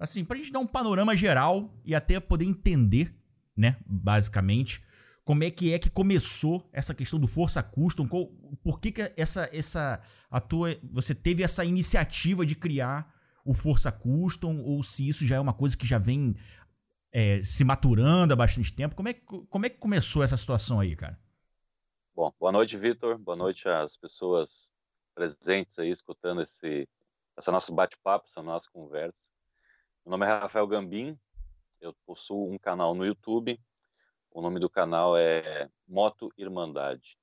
Assim, pra gente dar um panorama geral e até poder entender, né, basicamente, como é que é que começou essa questão do Força Custom, qual, por que, que essa, essa, a tua, você teve essa iniciativa de criar o Força Custom, ou se isso já é uma coisa que já vem é, se maturando há bastante tempo, como é, como é que começou essa situação aí, cara? Bom, boa noite, Vitor, boa noite às pessoas presentes aí, escutando esse, essa nosso bate-papo, essa nossa conversa. Meu nome é Rafael Gambim, eu possuo um canal no YouTube, o nome do canal é Moto Irmandade.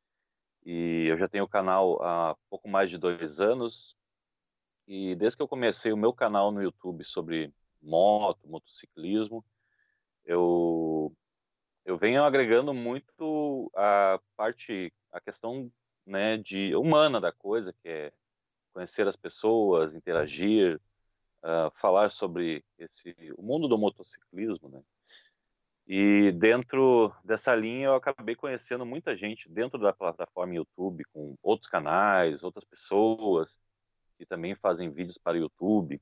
E eu já tenho o canal há pouco mais de dois anos, e desde que eu comecei o meu canal no YouTube sobre moto, motociclismo, eu, eu venho agregando muito a parte, a questão né, de humana da coisa, que é conhecer as pessoas, interagir, uh, falar sobre esse, o mundo do motociclismo, né? E dentro dessa linha eu acabei conhecendo muita gente dentro da plataforma YouTube, com outros canais, outras pessoas que também fazem vídeos para o YouTube.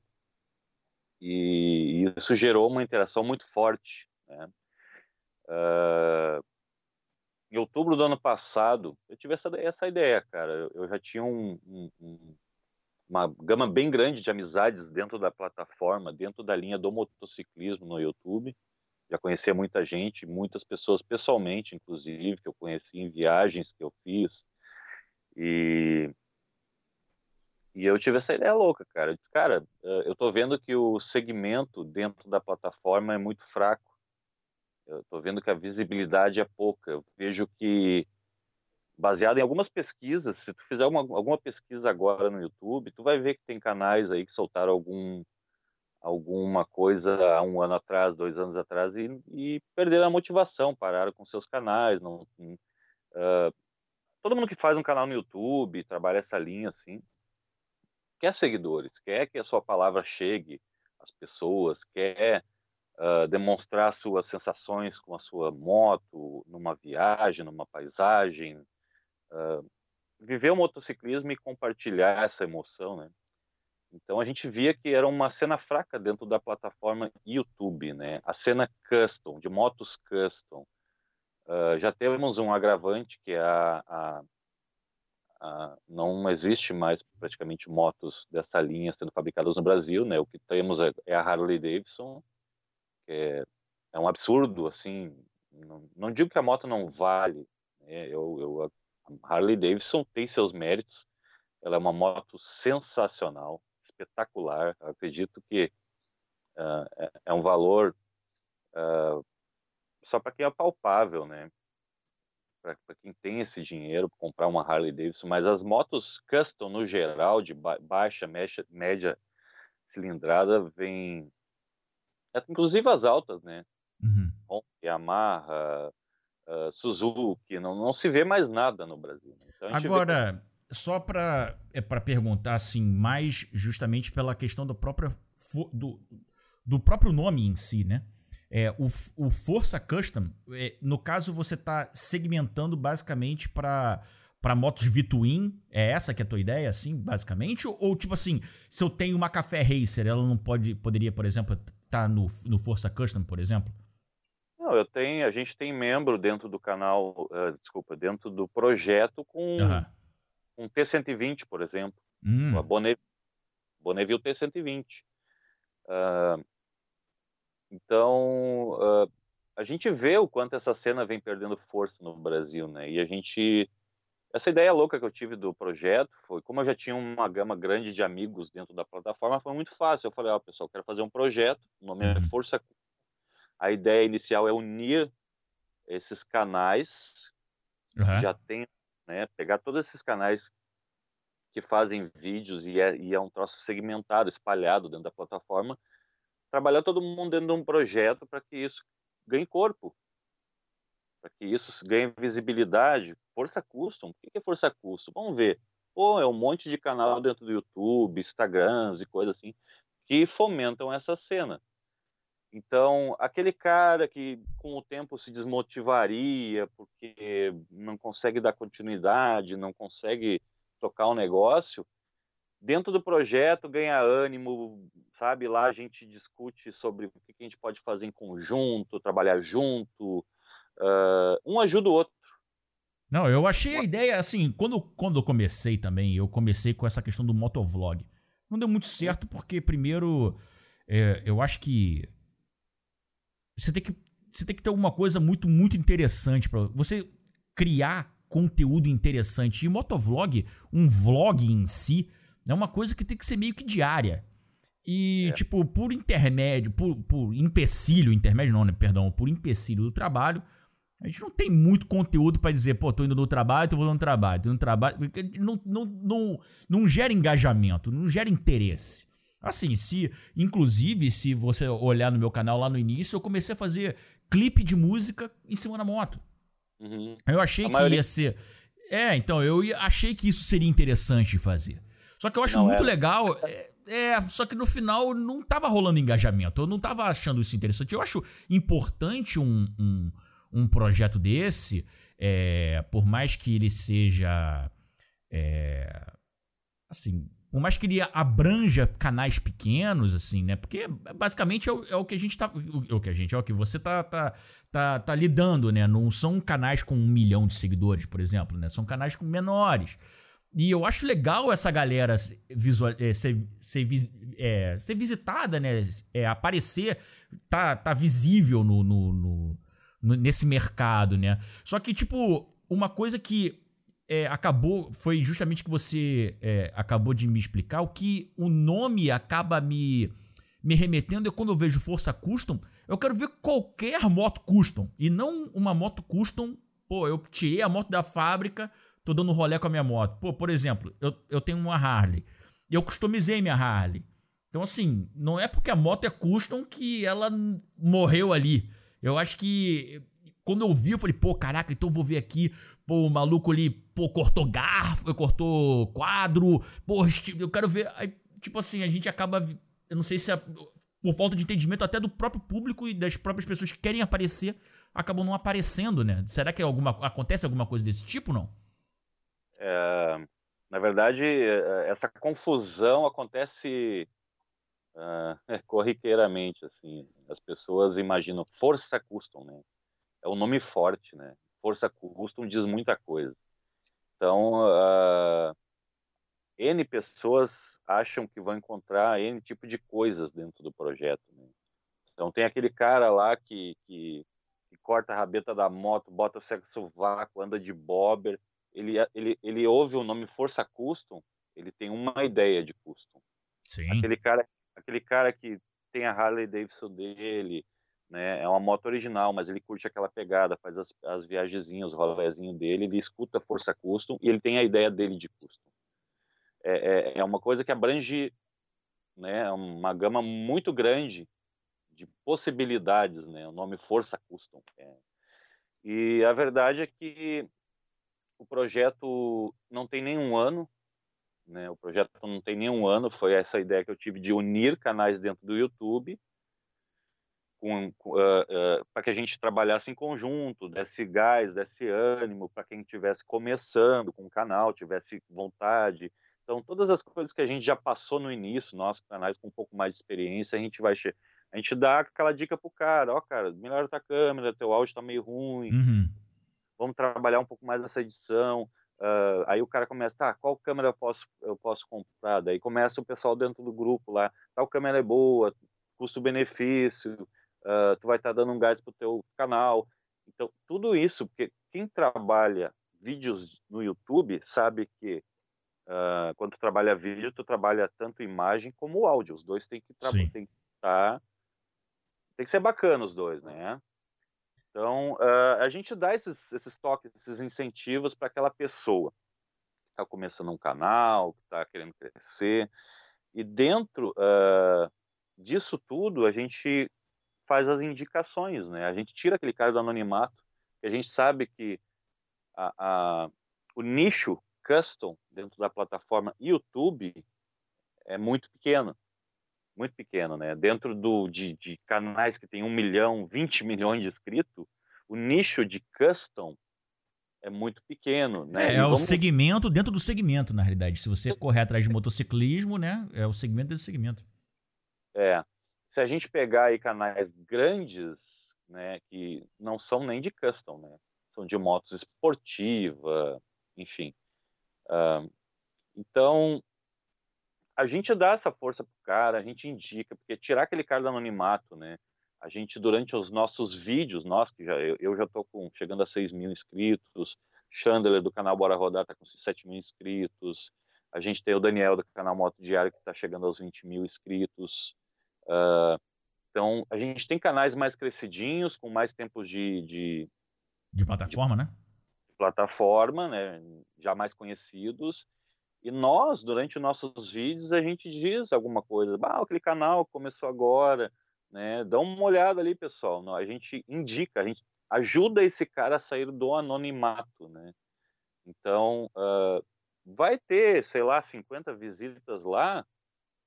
E isso gerou uma interação muito forte. Né? Uh, em outubro do ano passado, eu tive essa, essa ideia, cara. Eu já tinha um, um, uma gama bem grande de amizades dentro da plataforma, dentro da linha do motociclismo no YouTube. Já conhecia muita gente, muitas pessoas pessoalmente, inclusive, que eu conheci em viagens que eu fiz. E, e eu tive essa ideia louca, cara. Eu disse, cara, eh, eu tô vendo que o segmento dentro da plataforma é muito fraco. Eu tô vendo que a visibilidade é pouca. Eu vejo que baseado em algumas pesquisas, se tu fizer uma, alguma pesquisa agora no YouTube, tu vai ver que tem canais aí que soltaram algum alguma coisa há um ano atrás, dois anos atrás e, e perderam a motivação, pararam com seus canais, não, uh, todo mundo que faz um canal no YouTube, trabalha essa linha assim, quer seguidores, quer que a sua palavra chegue às pessoas, quer uh, demonstrar suas sensações com a sua moto, numa viagem, numa paisagem, uh, viver o motociclismo e compartilhar essa emoção, né? Então a gente via que era uma cena fraca dentro da plataforma YouTube, né? A cena custom, de motos custom. Uh, já temos um agravante que é a, a, a, não existe mais praticamente motos dessa linha sendo fabricadas no Brasil, né? O que temos é, é a Harley Davidson, que é, é um absurdo, assim. Não, não, digo que a moto não vale, né? eu, eu Harley Davidson tem seus méritos. Ela é uma moto sensacional, espetacular. Eu acredito que uh, é, um valor uh, só para quem é palpável, né? Para quem tem esse dinheiro para comprar uma Harley Davidson, mas as motos custom no geral, de ba baixa, média, média cilindrada, vem. Inclusive as altas, né? Uhum. Yamaha, uh, Suzuki, não, não se vê mais nada no Brasil. Né? Então, Agora, só para é perguntar assim, mais justamente pela questão do próprio do, do próprio nome em si, né? É, o, o Força Custom, é, no caso você está segmentando basicamente para para motos V-Twin, é essa que é a tua ideia, assim, basicamente? Ou, ou, tipo assim, se eu tenho uma Café Racer, ela não pode, poderia, por exemplo, estar tá no, no Força Custom, por exemplo? Não, eu tenho, a gente tem membro dentro do canal, uh, desculpa, dentro do projeto com uhum um T120, por exemplo, hum. a Bonneville, Bonneville T120. Uh, então, uh, a gente vê o quanto essa cena vem perdendo força no Brasil, né? E a gente. Essa ideia louca que eu tive do projeto foi, como eu já tinha uma gama grande de amigos dentro da plataforma, foi muito fácil. Eu falei, ó, oh, pessoal, quero fazer um projeto, o nome é uhum. Força. A ideia inicial é unir esses canais uhum. já tem né? Pegar todos esses canais que fazem vídeos e é, e é um troço segmentado, espalhado dentro da plataforma, trabalhar todo mundo dentro de um projeto para que isso ganhe corpo, para que isso ganhe visibilidade. Força custom, o que é força custom? Vamos ver. Pô, é um monte de canal dentro do YouTube, Instagrams e coisas assim, que fomentam essa cena. Então, aquele cara que com o tempo se desmotivaria porque não consegue dar continuidade, não consegue tocar o um negócio, dentro do projeto ganha ânimo, sabe? Lá a gente discute sobre o que a gente pode fazer em conjunto, trabalhar junto, uh, um ajuda o outro. Não, eu achei a ideia, assim, quando, quando eu comecei também, eu comecei com essa questão do motovlog. Não deu muito certo porque, primeiro, é, eu acho que você tem que, você tem que ter alguma coisa muito, muito interessante para você criar conteúdo interessante. E motovlog, um vlog em si, é uma coisa que tem que ser meio que diária. E, é. tipo, por intermédio, por, por empecilho, intermédio não, né? Perdão, por empecilho do trabalho, a gente não tem muito conteúdo para dizer, pô, tô indo no trabalho, tô voltando no trabalho, tô indo no trabalho. Não, não, não, não gera engajamento, não gera interesse. Assim, se, inclusive, se você olhar no meu canal lá no início, eu comecei a fazer clipe de música em cima da moto. Uhum. Eu achei a que maioria... ia ser. É, então, eu achei que isso seria interessante de fazer. Só que eu acho não muito legal. É, é, só que no final não tava rolando engajamento. Eu não tava achando isso interessante. Eu acho importante um, um, um projeto desse, é, por mais que ele seja. É, assim, por mais que ele abranja canais pequenos, assim, né? Porque basicamente é o, é o que a gente tá. O, o, que a gente, é o que você tá, tá, tá, tá lidando, né? Não são canais com um milhão de seguidores, por exemplo, né? São canais com menores. E eu acho legal essa galera visual, é, ser, ser, é, ser visitada, né? É, aparecer, tá, tá visível no, no, no, nesse mercado, né? Só que, tipo, uma coisa que é, acabou, foi justamente que você é, acabou de me explicar, o que o nome acaba me, me remetendo é quando eu vejo Força Custom, eu quero ver qualquer moto custom, e não uma moto custom, pô, eu tirei a moto da fábrica tô dando rolé com a minha moto. Pô, por exemplo, eu, eu tenho uma Harley. Eu customizei minha Harley. Então, assim, não é porque a moto é custom que ela morreu ali. Eu acho que quando eu vi, eu falei, pô, caraca, então eu vou ver aqui. Pô, o maluco ali, pô, cortou garfo, cortou quadro. Pô, eu quero ver. Aí, tipo assim, a gente acaba. Eu não sei se é por falta de entendimento até do próprio público e das próprias pessoas que querem aparecer, acabam não aparecendo, né? Será que é alguma, acontece alguma coisa desse tipo, não? É, na verdade, é, essa confusão acontece uh, corriqueiramente, assim. As pessoas imaginam Força Custom, né? É um nome forte, né? Força Custom diz muita coisa. Então, uh, N pessoas acham que vão encontrar N tipo de coisas dentro do projeto. Né? Então, tem aquele cara lá que, que, que corta a rabeta da moto, bota o sexo vácuo, anda de bobber, ele, ele, ele ouve o nome Força Custom, ele tem uma ideia de custom. Sim. Aquele cara, aquele cara que tem a Harley Davidson dele, né, é uma moto original, mas ele curte aquela pegada, faz as, as viagenzinhas, os rolezinhos dele, ele escuta Força Custom e ele tem a ideia dele de custom. É, é, é uma coisa que abrange né, uma gama muito grande de possibilidades, né, o nome Força Custom. É. E a verdade é que o projeto não tem nenhum ano, né? O projeto não tem nenhum ano, foi essa ideia que eu tive de unir canais dentro do YouTube uh, uh, para que a gente trabalhasse em conjunto, desse gás, desse ânimo para quem estivesse começando com o canal, tivesse vontade. Então, todas as coisas que a gente já passou no início, nossos canais com um pouco mais de experiência, a gente vai a gente dá aquela dica pro cara, ó, oh, cara, melhora tua câmera, teu áudio tá meio ruim, uhum vamos trabalhar um pouco mais essa edição. Uh, aí o cara começa, tá, qual câmera eu posso, eu posso comprar? Daí começa o pessoal dentro do grupo lá, tal câmera é boa, custo-benefício, uh, tu vai estar tá dando um gás pro teu canal. Então, tudo isso, porque quem trabalha vídeos no YouTube sabe que uh, quando tu trabalha vídeo, tu trabalha tanto imagem como áudio. Os dois tem que estar... Tem que tá, tem que ser bacana os dois, né? Então, uh, a gente dá esses, esses toques, esses incentivos para aquela pessoa que está começando um canal, que está querendo crescer. E dentro uh, disso tudo, a gente faz as indicações, né? A gente tira aquele cara do anonimato, que a gente sabe que a, a, o nicho custom dentro da plataforma YouTube é muito pequeno muito pequeno, né? Dentro do, de, de canais que tem um milhão, 20 milhões de inscritos, o nicho de custom é muito pequeno, né? É, é vamos... o segmento dentro do segmento, na realidade. Se você correr atrás de motociclismo, né? É o segmento desse segmento. É. Se a gente pegar aí canais grandes, né? Que não são nem de custom, né? São de motos esportiva, enfim. Uh, então, a gente dá essa força pro cara, a gente indica, porque tirar aquele cara do anonimato, né? A gente, durante os nossos vídeos, nós que já, eu, eu já estou com, chegando a 6 mil inscritos, Chandler do canal Bora Rodar está com 7 mil inscritos, a gente tem o Daniel do canal Moto Diário que está chegando aos 20 mil inscritos. Uh, então, a gente tem canais mais crescidinhos, com mais tempo de... De, de plataforma, de, né? Plataforma, né? Já mais conhecidos. E nós, durante os nossos vídeos, a gente diz alguma coisa. Ah, aquele canal começou agora, né? Dá uma olhada ali, pessoal. A gente indica, a gente ajuda esse cara a sair do anonimato, né? Então, uh, vai ter, sei lá, 50 visitas lá,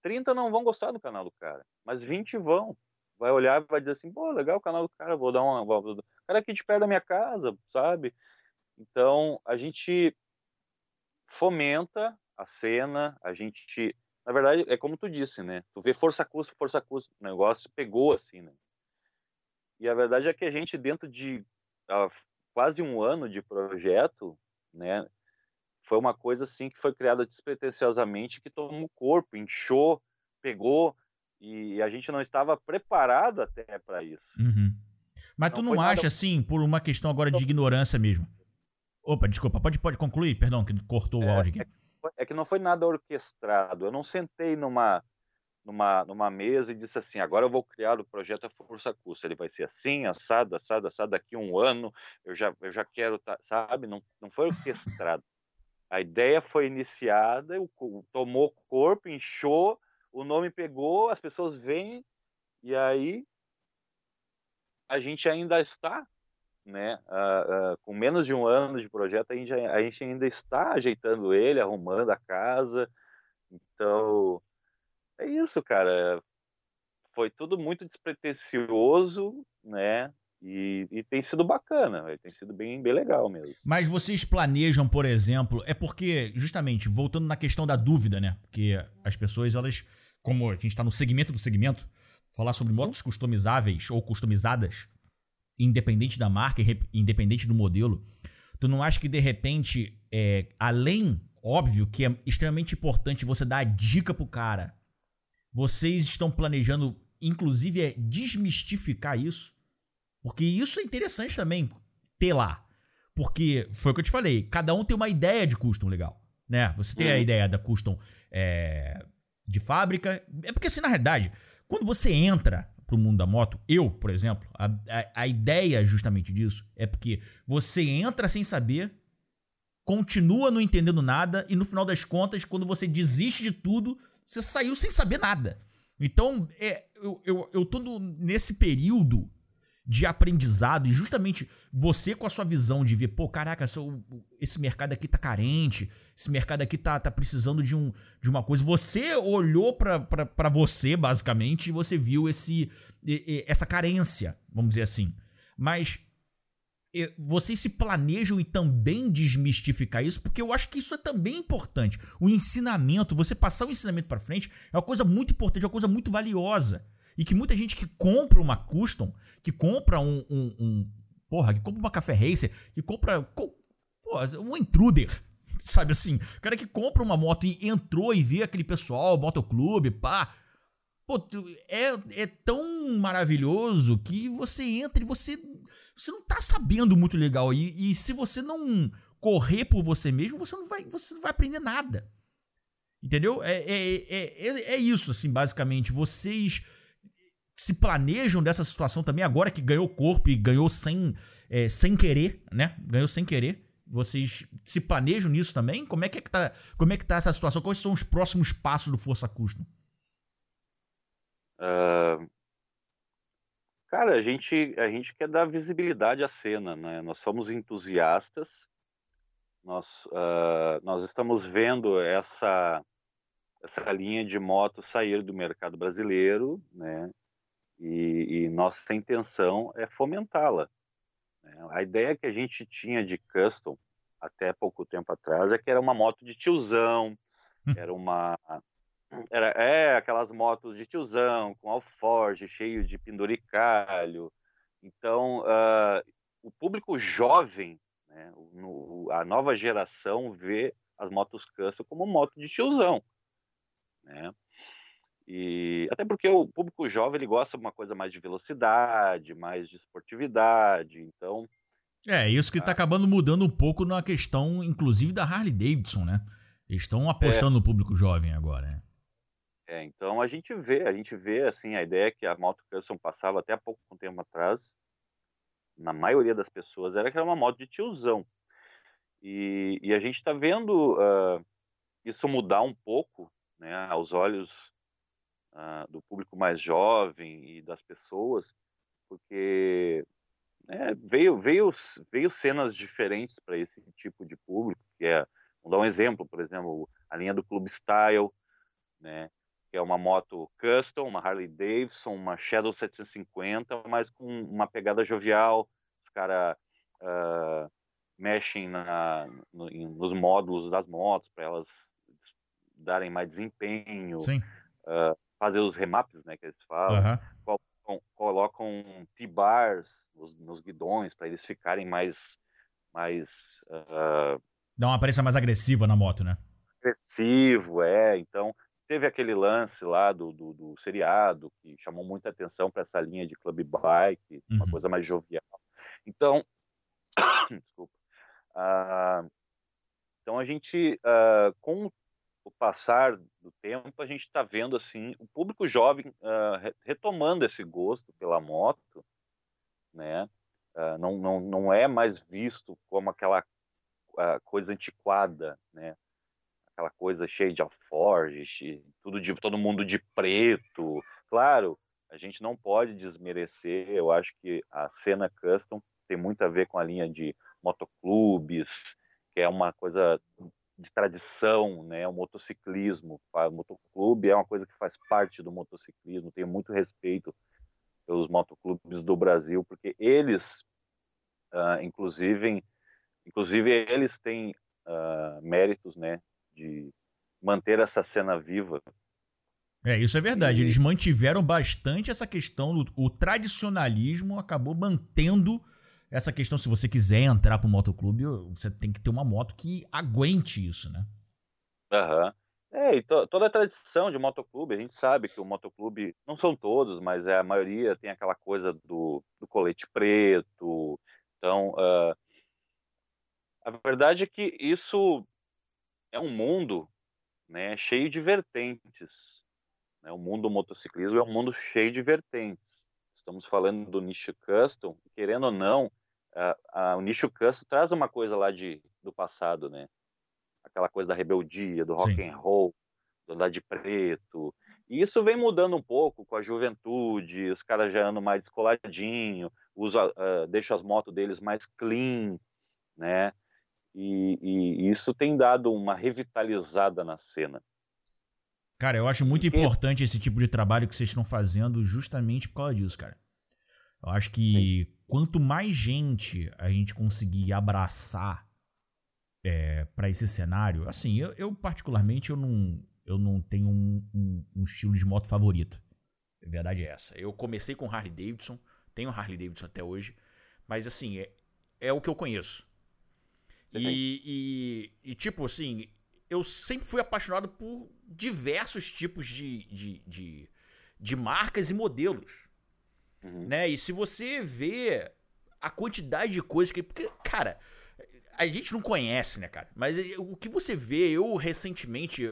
30 não vão gostar do canal do cara, mas 20 vão. Vai olhar e vai dizer assim, pô, legal o canal do cara, vou dar uma... O cara aqui de perto da minha casa, sabe? Então, a gente fomenta a cena, a gente na verdade, é como tu disse, né? Tu vê força custo, força custo, o negócio pegou assim, né? E a verdade é que a gente, dentro de quase um ano de projeto, né? Foi uma coisa assim que foi criada despretensiosamente, que tomou corpo, inchou, pegou, e a gente não estava preparado até para isso. Uhum. Mas não tu não acha, nada... assim, por uma questão agora de ignorância mesmo? Opa, desculpa, pode, pode concluir? Perdão, que cortou o é, áudio aqui. É é que não foi nada orquestrado. Eu não sentei numa, numa, numa mesa e disse assim: agora eu vou criar o projeto a força custa. Ele vai ser assim, assado, assado, assado. Daqui a um ano eu já, eu já quero, tá, sabe? Não, não foi orquestrado. A ideia foi iniciada, tomou corpo, inchou, o nome pegou, as pessoas vêm e aí a gente ainda está né? Uh, uh, com menos de um ano de projeto, a gente, a gente ainda está ajeitando ele, arrumando a casa. Então, é isso, cara. Foi tudo muito despretensioso, né? E, e, tem sido bacana, tem sido bem, bem legal mesmo. Mas vocês planejam, por exemplo, é porque, justamente, voltando na questão da dúvida, né? Porque as pessoas, elas, como a gente está no segmento do segmento, falar sobre motos customizáveis ou customizadas, independente da marca, independente do modelo, tu não acha que de repente, é, além, óbvio, que é extremamente importante você dar a dica pro cara, vocês estão planejando, inclusive, é desmistificar isso? Porque isso é interessante também ter lá. Porque foi o que eu te falei, cada um tem uma ideia de custom legal. Né? Você tem a uhum. ideia da custom é, de fábrica. É porque, assim, na realidade, quando você entra pro mundo da moto, eu, por exemplo, a, a, a ideia justamente disso é porque você entra sem saber, continua não entendendo nada e no final das contas, quando você desiste de tudo, você saiu sem saber nada. Então, é, eu, eu, eu tô no, nesse período de aprendizado e justamente você com a sua visão de ver, pô, caraca, esse mercado aqui tá carente, esse mercado aqui tá, tá precisando de, um, de uma coisa. Você olhou para você, basicamente, e você viu esse, essa carência, vamos dizer assim. Mas vocês se planejam e também desmistificar isso, porque eu acho que isso é também importante. O ensinamento, você passar o ensinamento para frente, é uma coisa muito importante, é uma coisa muito valiosa. E que muita gente que compra uma custom, que compra um. um, um porra, que compra uma café racer, que compra. Co, porra, um intruder. Sabe assim? O cara que compra uma moto e entrou e vê aquele pessoal, motoclube, pá. Pô, é, é tão maravilhoso que você entra e você. Você não tá sabendo muito legal. E, e se você não correr por você mesmo, você não vai, você não vai aprender nada. Entendeu? É, é, é, é, é isso, assim, basicamente. Vocês se planejam dessa situação também, agora que ganhou corpo e ganhou sem, é, sem querer, né? Ganhou sem querer. Vocês se planejam nisso também? Como é que, é que tá, como é que tá essa situação? Quais são os próximos passos do Força Custom? Uh, cara, a gente, a gente quer dar visibilidade à cena, né? Nós somos entusiastas, nós, uh, nós estamos vendo essa, essa linha de moto sair do mercado brasileiro, né? E, e nossa intenção é fomentá-la. Né? A ideia que a gente tinha de custom, até pouco tempo atrás é que era uma moto de tiozão, hum. era uma era é aquelas motos de tiozão com alforge cheio de penduricalho. Então, uh, o público jovem, né, no, a nova geração vê as motos custom como moto de tiozão, né? E até porque o público jovem ele gosta de uma coisa mais de velocidade, mais de esportividade, então é isso que está acabando mudando um pouco na questão, inclusive da Harley Davidson, né? Eles estão apostando é. no público jovem agora, né? É, então a gente vê, a gente vê assim a ideia que a moto custom passava até há pouco tempo atrás, na maioria das pessoas era que era uma moto de tiozão. E, e a gente está vendo uh, isso mudar um pouco, né, aos olhos uh, do público mais jovem e das pessoas, porque né, veio, veio, veio cenas diferentes para esse tipo de público, que é, vamos dar um exemplo, por exemplo, a linha do Club Style, né, que é uma moto custom, uma Harley Davidson, uma Shadow 750, mas com uma pegada jovial. Os caras uh, ah, mexem na, no, nos módulos das motos para elas darem mais desempenho. Uh, fazer os remaps, né, que eles falam. Uhum. Colocam, colocam T-bars nos, nos, guidões para eles ficarem mais... mais uh, Dá uma aparência mais agressiva na moto, né? Agressivo, é. Então, Teve aquele lance lá do, do, do seriado que chamou muita atenção para essa linha de club bike, uhum. uma coisa mais jovial. Então, desculpa. Uh, então a gente, uh, com o passar do tempo, a gente está vendo assim o público jovem uh, retomando esse gosto pela moto, né? não, não, não é mais visto como aquela coisa antiquada, né? aquela coisa cheia de alforjes, tudo de todo mundo de preto. Claro, a gente não pode desmerecer. Eu acho que a cena custom tem muito a ver com a linha de motoclubes, que é uma coisa de tradição, né? O motociclismo, o motoclube é uma coisa que faz parte do motociclismo. Tenho muito respeito pelos motoclubes do Brasil, porque eles, uh, inclusive, inclusive eles têm uh, méritos, né? de manter essa cena viva. É, isso é verdade. E... Eles mantiveram bastante essa questão, o tradicionalismo acabou mantendo essa questão. Se você quiser entrar para o motoclube, você tem que ter uma moto que aguente isso, né? Aham. É, e to toda a tradição de motoclube, a gente sabe que o motoclube, não são todos, mas é a maioria tem aquela coisa do, do colete preto. Então, uh, a verdade é que isso é um mundo né, cheio de vertentes. Né? O mundo do motociclismo é um mundo cheio de vertentes. Estamos falando do nicho custom, querendo ou não, a, a, o nicho custom traz uma coisa lá de, do passado, né? Aquela coisa da rebeldia, do rock Sim. and roll, do andar de preto. E isso vem mudando um pouco com a juventude, os caras já andam mais descoladinho, usa, uh, deixam as motos deles mais clean, né? E, e, isso tem dado uma revitalizada na cena. Cara, eu acho muito importante esse tipo de trabalho que vocês estão fazendo justamente por causa disso, cara. Eu acho que Sim. Quanto mais gente a gente conseguir abraçar é, para esse cenário, assim, eu, eu, particularmente eu não, eu não tenho um, um, um, estilo de moto favorito. A verdade é essa. Eu comecei com Harley Davidson, tenho Harley Davidson até hoje, mas assim, é, é o que eu conheço. E, e, e, tipo assim, eu sempre fui apaixonado por diversos tipos de, de, de, de marcas e modelos. Uhum. Né? E se você vê a quantidade de coisas que. Porque, cara, a gente não conhece, né, cara? Mas o que você vê, eu recentemente.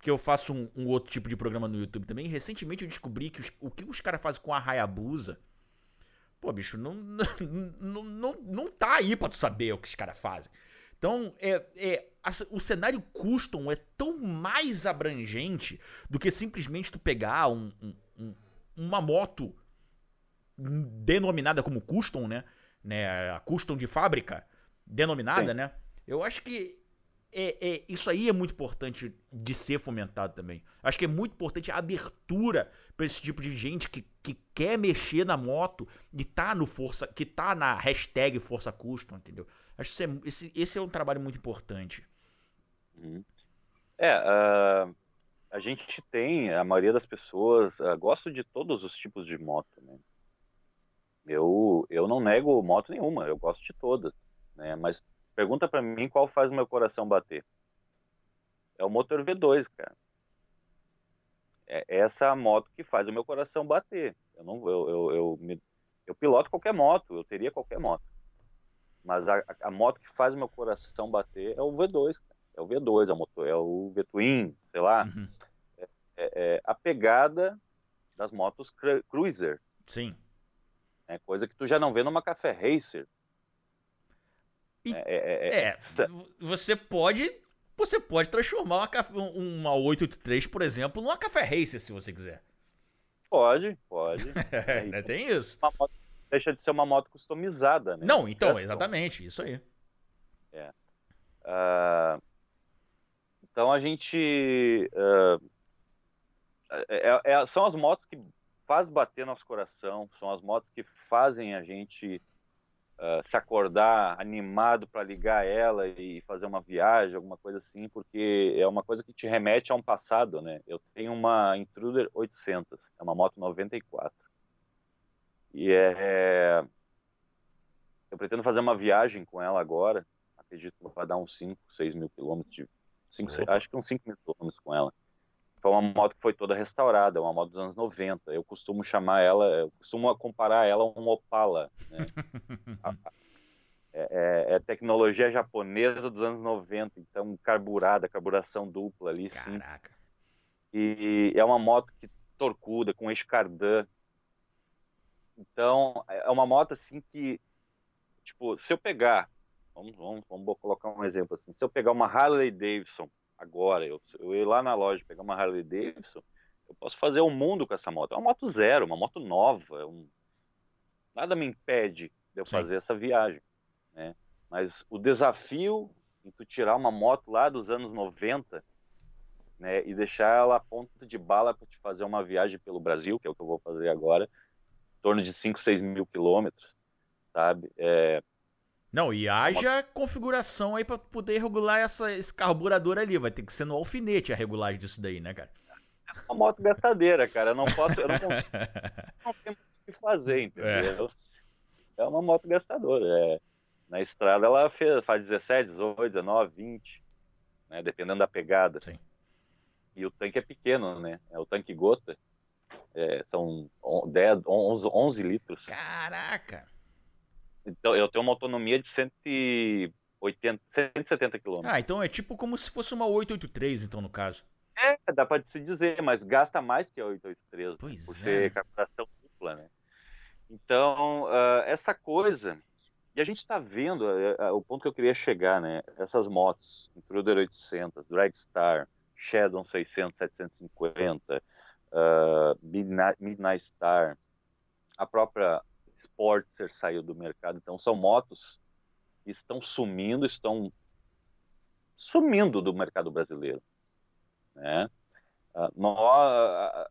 Que eu faço um, um outro tipo de programa no YouTube também. Recentemente eu descobri que os, o que os caras fazem com a Hayabusa. Pô, bicho, não, não, não, não tá aí pra tu saber o que os caras fazem. Então, é, é, a, o cenário custom é tão mais abrangente do que simplesmente tu pegar um, um, uma moto denominada como custom, né? né? A custom de fábrica, denominada, Sim. né? Eu acho que é, é, isso aí é muito importante de ser fomentado também. Acho que é muito importante a abertura para esse tipo de gente que, que quer mexer na moto e tá no Força, que tá na hashtag Força Custom, entendeu? Acho que é, esse, esse é um trabalho muito importante. Uhum. É, uh, a gente tem, a maioria das pessoas uh, gosta de todos os tipos de moto, né? Eu, eu não nego moto nenhuma, eu gosto de todas, né? Mas pergunta para mim qual faz o meu coração bater. É o motor V2, cara. É essa moto que faz o meu coração bater. Eu não, eu, eu, eu, me, eu piloto qualquer moto, eu teria qualquer moto. Mas a, a, moto que faz o meu coração bater é o V2, cara. É o V2, é o motor, é o V-Twin, sei lá. Uhum. É, é, é, a pegada das motos cruiser. Sim. É coisa que tu já não vê numa café racer. E, é, é, é, é você pode você pode transformar uma, uma 883, por exemplo, numa café racer, se você quiser. Pode, pode. é, tem isso. Moto, deixa de ser uma moto customizada, né? Não, então, exatamente, isso aí. É. Uh, então a gente. Uh, é, são as motos que faz bater nosso coração, são as motos que fazem a gente uh, se acordar animado para ligar ela e fazer uma viagem, alguma coisa assim, porque é uma coisa que te remete a um passado, né? Eu tenho uma Intruder 800, é uma moto 94. E é, é eu pretendo fazer uma viagem com ela agora, acredito que vai dar uns 5, 6 mil quilômetros, acho que uns 5 mil quilômetros com ela foi uma moto que foi toda restaurada, uma moto dos anos 90. Eu costumo chamar ela, eu costumo comparar ela a um Opala. Né? é, é, é, tecnologia japonesa dos anos 90, então carburada, carburação dupla ali, Caraca. sim. E é uma moto que torcuda, com eixo cardan. Então, é uma moto assim que, tipo, se eu pegar, vamos, vamos, vamos colocar um exemplo assim, se eu pegar uma Harley Davidson agora, eu, eu ir lá na loja pegar uma Harley Davidson, eu posso fazer um mundo com essa moto. É uma moto zero, uma moto nova. É um... Nada me impede de eu Sim. fazer essa viagem. Né? Mas o desafio em tu tirar uma moto lá dos anos 90 né, e deixar ela a ponta de bala para te fazer uma viagem pelo Brasil, que é o que eu vou fazer agora, em torno de 5, 6 mil quilômetros, sabe? É, não, e haja uma... configuração aí para poder regular essa, esse carburador ali. Vai ter que ser no alfinete a regulagem disso daí, né, cara? É uma moto gastadeira, cara. Eu não posso. Eu não, consigo, não tenho o que fazer, entendeu? É, é uma moto gastadora. É, na estrada ela fez, faz 17, 18, 19, 20, né, dependendo da pegada. Sim. E o tanque é pequeno, né? É o tanque gota. É, são 10, 11, 11 litros. Caraca! Então, eu tenho uma autonomia de 180, 170 km. Ah, então é tipo como se fosse uma 883, então, no caso. É, dá para se dizer, mas gasta mais que a 883. Pois por é. ser carburação dupla, né? Então, uh, essa coisa. E a gente está vendo, uh, uh, o ponto que eu queria chegar, né? Essas motos, Intruder 800, Dragstar, Shadow 600, 750, Midnight, Midnight Star, a própria Sportster saiu do mercado. Então são motos que estão sumindo, estão sumindo do mercado brasileiro. Né? Uh, nós,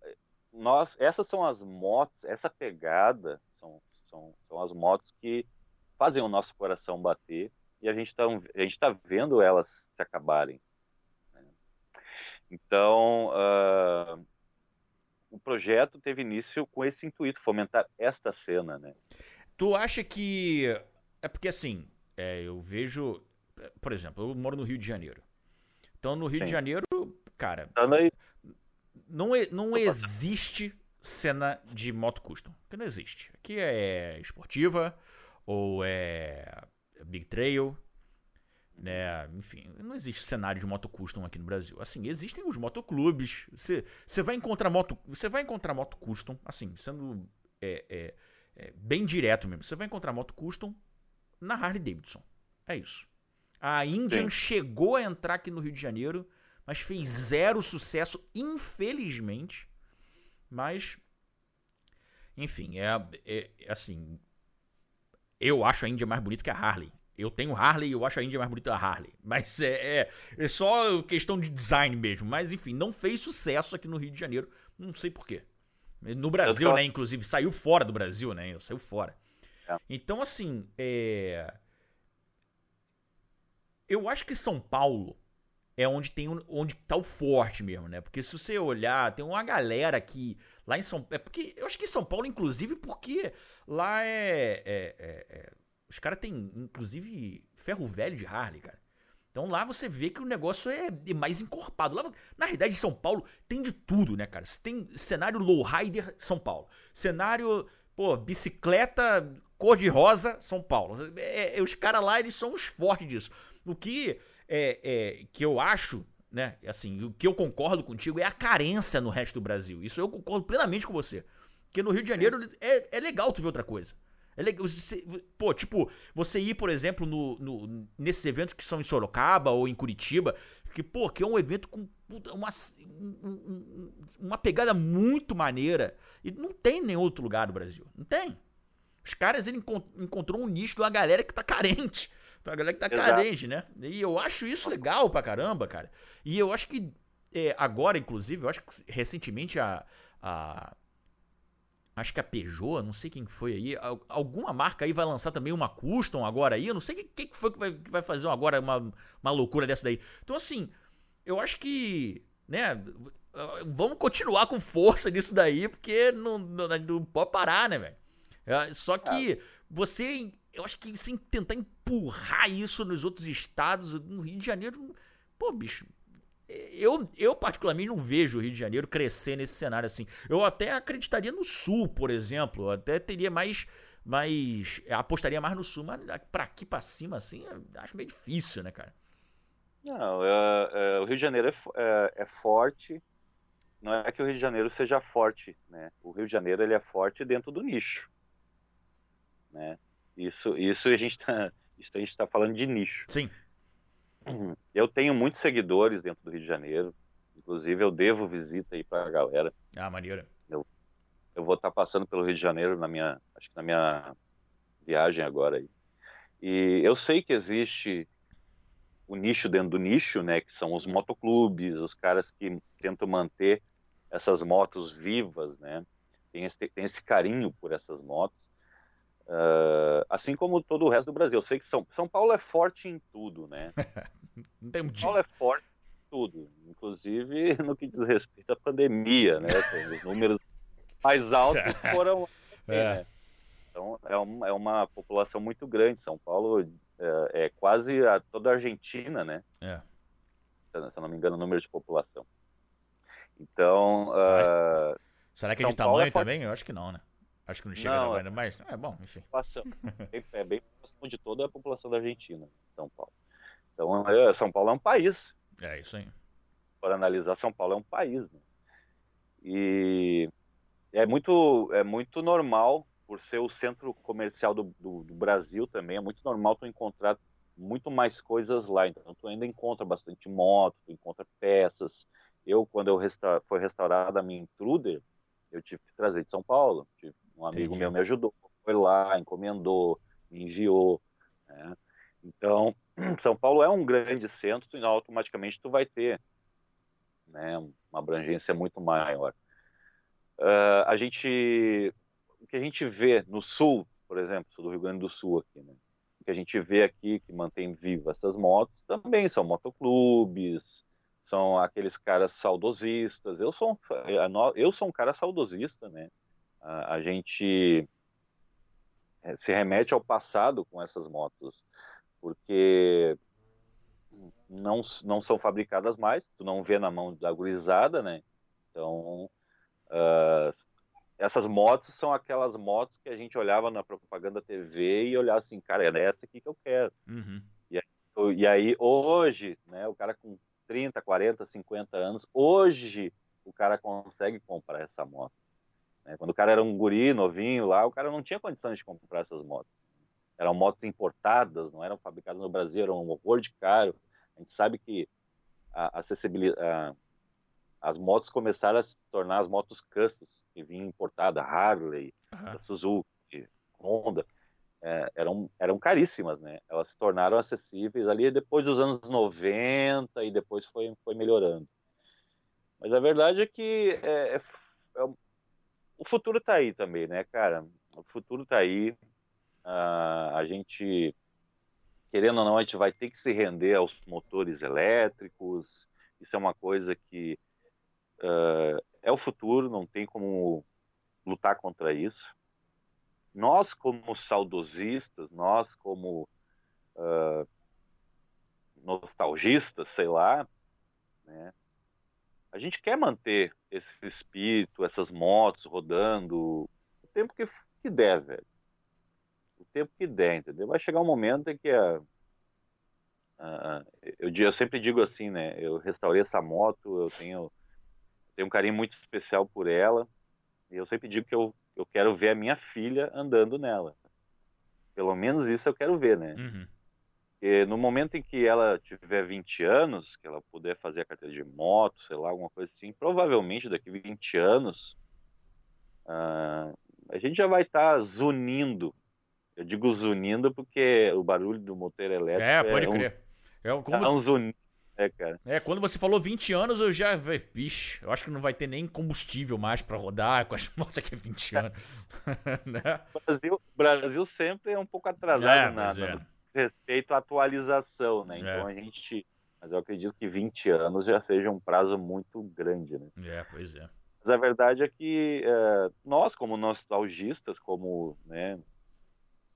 nós, essas são as motos, essa pegada são, são, são as motos que fazem o nosso coração bater e a gente está tá vendo elas se acabarem. Né? Então, uh, o projeto teve início com esse intuito, fomentar esta cena, né? Tu acha que. É porque assim, é, eu vejo. Por exemplo, eu moro no Rio de Janeiro. Então, no Rio Sim. de Janeiro, cara. Não, não existe cena de moto custom. Que não existe. Aqui é esportiva, ou é Big Trail, né? Enfim, não existe cenário de moto custom aqui no Brasil. Assim, existem os motoclubes. Você, você vai encontrar moto, você vai encontrar moto custom, assim, sendo é, é, é, bem direto mesmo. Você vai encontrar moto custom na Harley Davidson. É isso. A Indian Sim. chegou a entrar aqui no Rio de Janeiro, mas fez zero sucesso, infelizmente. Mas, enfim, é, é, assim. Eu acho a Índia mais bonita que a Harley. Eu tenho Harley e eu acho a Índia mais bonita a Harley. Mas é, é, é, só questão de design mesmo. Mas enfim, não fez sucesso aqui no Rio de Janeiro. Não sei porquê. No Brasil, tô... né? Inclusive, saiu fora do Brasil, né? Saiu fora. É. Então, assim, é... eu acho que São Paulo é onde tem onde tá o forte mesmo, né? Porque se você olhar, tem uma galera que lá em São é porque eu acho que São Paulo inclusive porque lá é, é, é, é os caras têm inclusive ferro velho de Harley, cara. Então lá você vê que o negócio é, é mais encorpado. Lá, na realidade, São Paulo tem de tudo, né, cara? Você tem cenário lowrider São Paulo, cenário pô bicicleta cor de rosa São Paulo. É, é, os caras lá eles são os fortes disso. O que é, é, que eu acho, né? Assim, o que eu concordo contigo é a carência no resto do Brasil. Isso eu concordo plenamente com você. Porque no Rio de Janeiro é, é legal tu ver outra coisa. É legal. Você, pô, tipo, você ir, por exemplo, no, no, nesses eventos que são em Sorocaba ou em Curitiba, que, pô, que é um evento com uma, uma pegada muito maneira. E não tem em nenhum outro lugar do Brasil. Não tem. Os caras ele encontrou um nicho de uma galera que tá carente. Então a galera que tá Exato. carente, né? E eu acho isso legal pra caramba, cara. E eu acho que é, agora, inclusive, eu acho que recentemente a, a. Acho que a Peugeot, não sei quem foi aí, alguma marca aí vai lançar também uma custom agora aí. Eu não sei quem que foi que vai, que vai fazer agora uma, uma loucura dessa daí. Então, assim, eu acho que. né? Vamos continuar com força nisso daí, porque não, não, não pode parar, né, velho? É, só que você eu acho que sem tentar empurrar isso nos outros estados, no Rio de Janeiro, pô, bicho, eu, eu particularmente não vejo o Rio de Janeiro crescer nesse cenário assim. Eu até acreditaria no Sul, por exemplo, eu até teria mais mais apostaria mais no Sul, mas para aqui para cima assim, acho meio difícil, né, cara? Não, é, é, o Rio de Janeiro é, é, é, forte. Não é que o Rio de Janeiro seja forte, né? O Rio de Janeiro ele é forte dentro do nicho, né? Isso, isso a gente está a gente está falando de nicho. Sim. Eu tenho muitos seguidores dentro do Rio de Janeiro. Inclusive, eu devo visita aí para a galera. Ah, maneira. Eu, eu vou estar tá passando pelo Rio de Janeiro na minha, acho que na minha viagem agora aí. E eu sei que existe o nicho dentro do nicho, né, que são os motoclubes, os caras que tentam manter essas motos vivas, né? Tem esse, tem esse carinho por essas motos. Uh, assim como todo o resto do Brasil. Eu sei que São, São Paulo é forte em tudo, né? Não tem São Paulo é forte em tudo, inclusive no que diz respeito à pandemia, né? Os números mais altos foram. é. Né? Então é uma, é uma população muito grande. São Paulo é, é quase a, toda a Argentina, né? É. Se eu não me engano, o número de população. Então. Uh, Será que é de tamanho é também? Eu acho que não, né? Acho que não chega não, ainda mais. É bom, enfim. É bem próximo de toda a população da Argentina, São Paulo. Então, é, São Paulo é um país. É isso aí. Para analisar, São Paulo é um país. Né? E é muito, é muito normal, por ser o centro comercial do, do, do Brasil também, é muito normal tu encontrar muito mais coisas lá. Então, tu ainda encontra bastante moto, tu encontra peças. Eu, quando eu resta foi restaurada a minha Intruder, eu tive que trazer de São Paulo. Tive um amigo Entendi. meu me ajudou, foi lá, encomendou, me enviou. Né? Então, São Paulo é um grande centro e automaticamente tu vai ter né, uma abrangência muito maior. Uh, a gente, o que a gente vê no sul, por exemplo, sou do Rio Grande do Sul aqui, né? O que a gente vê aqui que mantém vivas essas motos também são motoclubes, são aqueles caras saudosistas. Eu sou, eu sou um cara saudosista, né? A, a gente é, se remete ao passado com essas motos, porque não, não são fabricadas mais, tu não vê na mão da gurizada, né? Então, uh, essas motos são aquelas motos que a gente olhava na propaganda TV e olhava assim, cara, é essa aqui que eu quero. Uhum. E, aí, e aí, hoje, né, o cara com 30, 40, 50 anos, hoje o cara consegue comprar essa moto. Né? Quando o cara era um guri novinho lá, o cara não tinha condições de comprar essas motos. Eram motos importadas, não eram fabricadas no Brasil, eram um horror de caro. A gente sabe que a acessibilidade, as motos começaram a se tornar as motos customs, que vinham importadas, Harley, uhum. Suzuki, Honda. é, eram, eram caríssimas, né? Elas se tornaram acessíveis ali depois dos anos 90 e depois foi, foi melhorando. Mas a verdade é que é, é, é o futuro está aí também, né, cara? O futuro está aí. Uh, a gente, querendo ou não, a gente vai ter que se render aos motores elétricos. Isso é uma coisa que uh, é o futuro, não tem como lutar contra isso nós como saudosistas, nós como uh, nostalgistas, sei lá, né, a gente quer manter esse espírito, essas motos rodando o tempo que, que der, velho. O tempo que der, entendeu? Vai chegar um momento em que a, a, eu, eu sempre digo assim, né? Eu restaurei essa moto, eu tenho, tenho um carinho muito especial por ela. E eu sempre digo que eu eu quero ver a minha filha andando nela. Pelo menos isso eu quero ver, né? Uhum. E no momento em que ela tiver 20 anos, que ela puder fazer a carteira de moto, sei lá, alguma coisa assim, provavelmente daqui 20 anos, uh, a gente já vai estar tá zunindo. Eu digo zunindo porque o barulho do motor elétrico. É, pode é crer. Um, é, como... é um zunido é, cara. É, quando você falou 20 anos, eu já. Bicho, eu acho que não vai ter nem combustível mais para rodar com as motos aqui 20 anos. né? O Brasil, Brasil sempre é um pouco atrasado é, na, é. no respeito à atualização, né? Então é. a gente. Mas eu acredito que 20 anos já seja um prazo muito grande, né? É, pois é. Mas a verdade é que é, nós, como nostalgistas, como, né,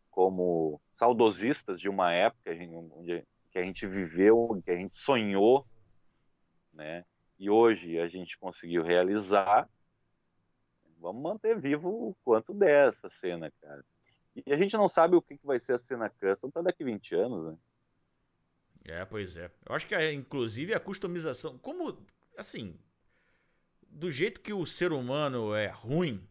como saudosistas de uma época onde que a gente viveu, que a gente sonhou, né? E hoje a gente conseguiu realizar. Vamos manter vivo o quanto der essa cena, cara. E a gente não sabe o que vai ser a cena custom para daqui 20 anos, né? É, pois é. Eu acho que, é, inclusive, a customização. Como, assim, do jeito que o ser humano é ruim,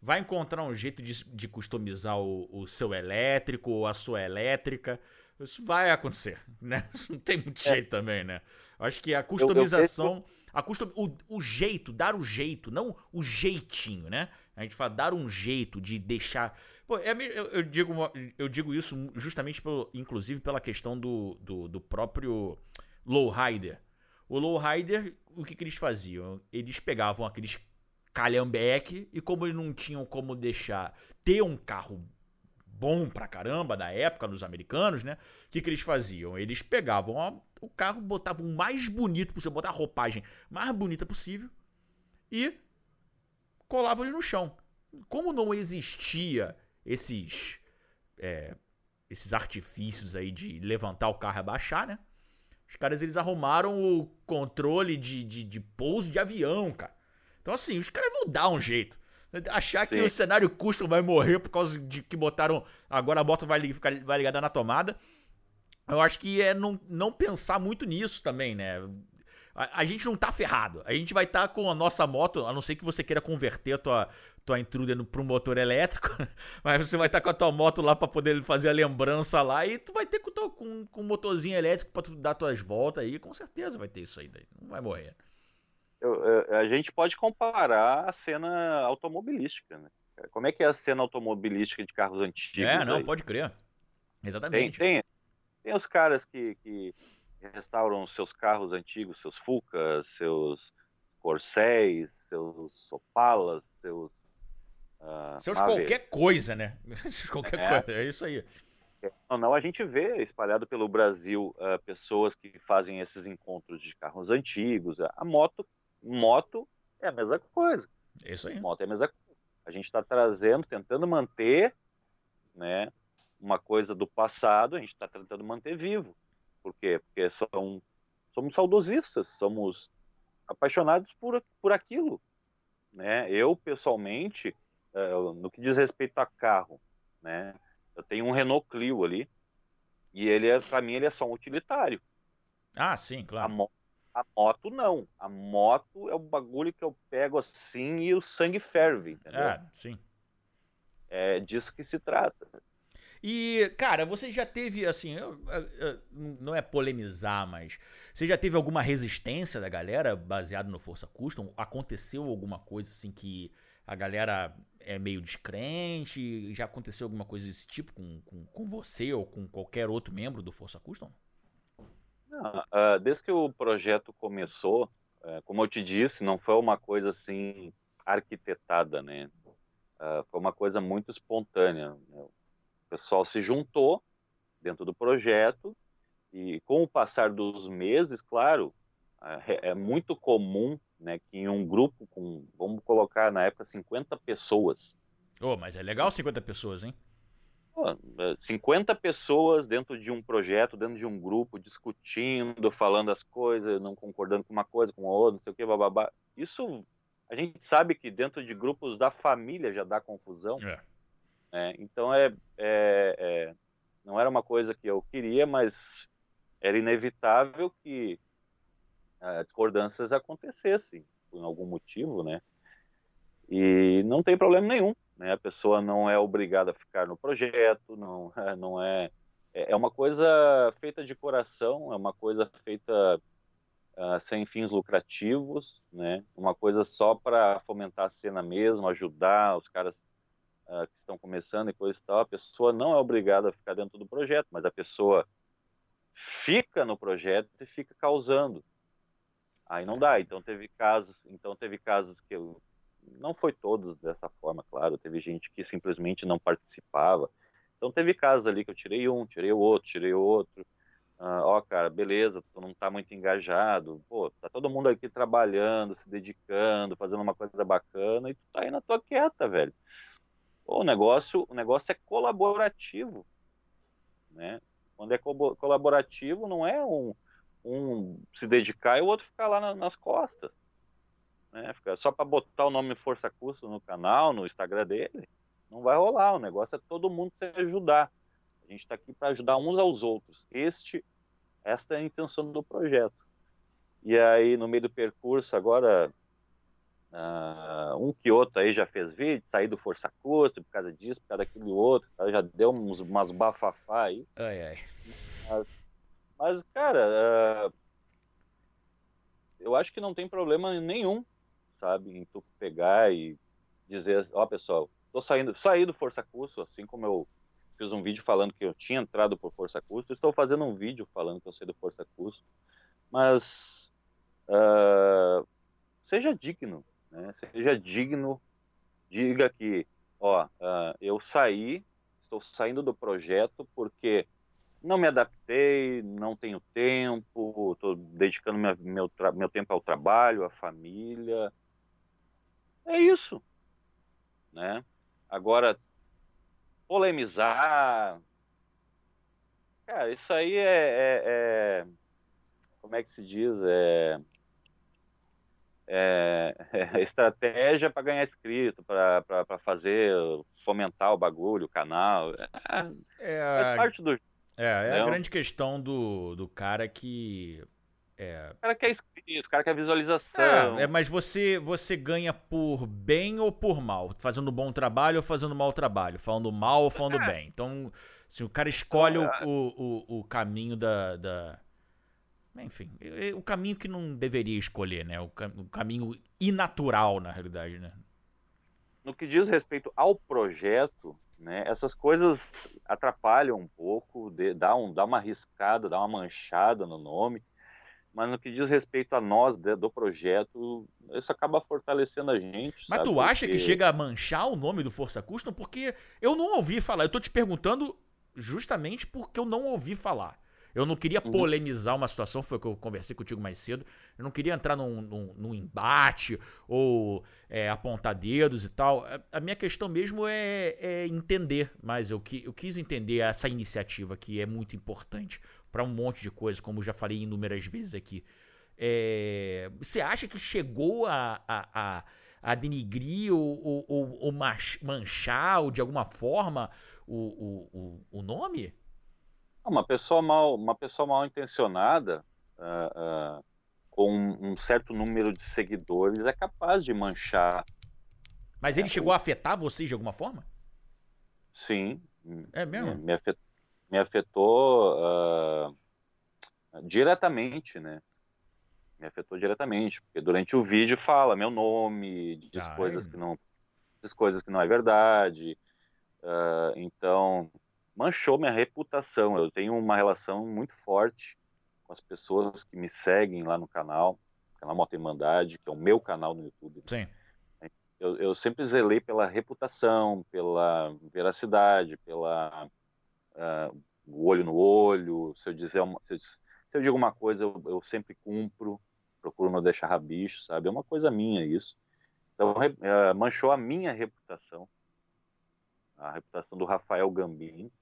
vai encontrar um jeito de, de customizar o, o seu elétrico ou a sua elétrica. Isso vai acontecer, né? Isso não tem muito é. jeito também, né? Eu acho que a customização, eu, eu a custom, o, o jeito, dar o jeito, não o jeitinho, né? A gente fala dar um jeito de deixar. Pô, é, eu, eu, digo, eu digo isso justamente, pelo, inclusive, pela questão do, do, do próprio lowrider. O lowrider, o que, que eles faziam? Eles pegavam aqueles calhambeque e como eles não tinham como deixar ter um carro bom pra caramba da época nos americanos, né? O que, que eles faziam? Eles pegavam o carro, botavam o mais bonito possível, botavam a roupagem mais bonita possível e colavam ele no chão. Como não existia esses é, esses artifícios aí de levantar o carro e abaixar, né? Os caras eles arrumaram o controle de, de, de pouso de avião, cara. Então, assim, os caras vão dar um jeito. Achar Sim. que o cenário custom vai morrer por causa de que botaram. Agora a moto vai, ficar, vai ligada na tomada. Eu acho que é não, não pensar muito nisso também, né? A, a gente não tá ferrado. A gente vai estar tá com a nossa moto, a não ser que você queira converter a tua, tua intruder para um motor elétrico, mas você vai estar tá com a tua moto lá para poder fazer a lembrança lá e tu vai ter com, com, com um motorzinho elétrico para tu dar tuas voltas aí, com certeza vai ter isso aí, daí. não vai morrer eu, a gente pode comparar a cena automobilística, né? Como é que é a cena automobilística de carros antigos? É, não, aí? pode crer. Exatamente. Tem, tem, tem os caras que, que restauram seus carros antigos, seus Fucas, seus Corséis, seus Opalas, seus. Uh, seus qualquer coisa, né? Seus qualquer é. coisa, é isso aí. Não, não, a gente vê espalhado pelo Brasil uh, pessoas que fazem esses encontros de carros antigos. A moto Moto é a mesma coisa. Isso aí. Moto é a mesma coisa. A gente está trazendo, tentando manter, né, uma coisa do passado, a gente está tentando manter vivo. Por quê? Porque são, somos saudosistas, somos apaixonados por, por aquilo. Né? Eu, pessoalmente, uh, no que diz respeito a carro, né, eu tenho um Renault Clio ali, e ele é, para mim, ele é só um utilitário. Ah, sim, claro. A moto a moto não. A moto é o bagulho que eu pego assim e o sangue ferve, entendeu? É, sim. É disso que se trata. E, cara, você já teve, assim, eu, eu, eu, não é polemizar, mas você já teve alguma resistência da galera baseado no Força Custom? Aconteceu alguma coisa, assim, que a galera é meio descrente? Já aconteceu alguma coisa desse tipo com, com, com você ou com qualquer outro membro do Força Custom? Não, uh, desde que o projeto começou, uh, como eu te disse, não foi uma coisa assim arquitetada, né? Uh, foi uma coisa muito espontânea. Pessoal se juntou dentro do projeto e com o passar dos meses, claro, é, é muito comum né, que em um grupo com, vamos colocar na época, 50 pessoas. Oh, mas é legal 50 pessoas, hein? 50 pessoas dentro de um projeto, dentro de um grupo, discutindo, falando as coisas, não concordando com uma coisa, com a outra, não sei o que, bababá. Isso, a gente sabe que dentro de grupos da família já dá confusão. É. É, então é, é, é, não era uma coisa que eu queria, mas era inevitável que uh, discordâncias acontecessem por algum motivo, né? E não tem problema nenhum, né? A pessoa não é obrigada a ficar no projeto, não, não é, é, é uma coisa feita de coração, é uma coisa feita uh, sem fins lucrativos, né? Uma coisa só para fomentar a cena mesmo, ajudar os caras uh, que estão começando e coisa e tal, a pessoa não é obrigada a ficar dentro do projeto, mas a pessoa fica no projeto e fica causando. Aí não dá. Então teve casos, então teve casos que eu não foi todos dessa forma, claro. Teve gente que simplesmente não participava. Então teve casos ali que eu tirei um, tirei o outro, tirei o outro. Uh, ó, cara, beleza, tu não tá muito engajado. Pô, tá todo mundo aqui trabalhando, se dedicando, fazendo uma coisa bacana e tu tá aí na tua quieta, velho. O negócio, o negócio é colaborativo, né? Quando é co colaborativo, não é um, um se dedicar e o outro ficar lá na, nas costas, né? Fica só para botar o nome Força Custo no canal, no Instagram dele, não vai rolar. O negócio é todo mundo se ajudar. A gente está aqui para ajudar uns aos outros. Este, esta é a intenção do projeto. E aí, no meio do percurso, agora Uh, um que outro aí já fez vídeo, sair do Força Custo por causa disso, por causa daquele outro, já deu uns, umas bafafá aí. Ai, ai. Mas, mas cara, uh, eu acho que não tem problema nenhum, sabe, em tu pegar e dizer, ó oh, pessoal, tô saindo, saí do Força Custo, assim como eu fiz um vídeo falando que eu tinha entrado por Força Custo, estou fazendo um vídeo falando que eu saí do Força Custo, mas uh, seja digno, né? Seja digno, diga que, ó, uh, eu saí, estou saindo do projeto porque não me adaptei, não tenho tempo, estou dedicando minha, meu, meu tempo ao trabalho, à família. É isso, né? Agora, polemizar, cara, isso aí é, é, é como é que se diz? É, é, é estratégia para ganhar inscrito, para fazer, fomentar o bagulho, o canal. É, é, parte do. É, é a grande questão do, do cara que. É... O cara quer inscrito, o cara quer visualização. É, é, mas você, você ganha por bem ou por mal? Fazendo bom trabalho ou fazendo mau trabalho? Falando mal ou falando é. bem? Então, se o cara escolhe então, o, o, o, caminho da, da enfim, o caminho que não deveria escolher, né? O, o caminho inatural, na realidade, né? No que diz respeito ao projeto, né, essas coisas atrapalham um pouco, de, dá, um, dá uma riscada, dá uma manchada no nome, mas no que diz respeito a nós de, do projeto, isso acaba fortalecendo a gente. Mas sabe? tu acha Porque... que chega a manchar o nome do Força Custom? Porque eu não ouvi falar, eu tô te perguntando justamente porque eu não ouvi falar. Eu não queria uhum. polemizar uma situação, foi o que eu conversei contigo mais cedo. Eu não queria entrar num, num, num embate ou é, apontar dedos e tal. A, minha questão mesmo é, é entender mais. Eu, eu quis entender essa iniciativa que é muito importante para um monte de coisas, como já falei inúmeras vezes aqui. É, você acha que chegou a, a, a, a denigrir ou, ou, ou, ou manchar ou de alguma forma o, o, o, o nome? Uma pessoa mal, uma pessoa mal intencionada, uh, uh, com um certo número de seguidores, é capaz de manchar. Mas ele é, chegou a afetar vocês de alguma forma? Sim, É mesmo? Me, me afetou, me afetou uh, diretamente, né? Me afetou diretamente, porque durante o vídeo fala meu nome, diz coisas é. que não diz coisas que não é verdade. Uh, então, manchou minha reputação. Eu tenho uma relação muito forte com as pessoas que me seguem lá no canal, canal Moto Irmandade, que é o meu canal no YouTube. Sim. Eu, eu sempre zelei pela reputação, pela veracidade, pela uh, olho no olho. Se eu dizer uma, se, eu, se eu digo uma coisa, eu, eu, sempre cumpro, procuro não deixar rabicho, sabe? É uma coisa minha isso. Então, uh, manchou a minha reputação, a reputação do Rafael Gambini.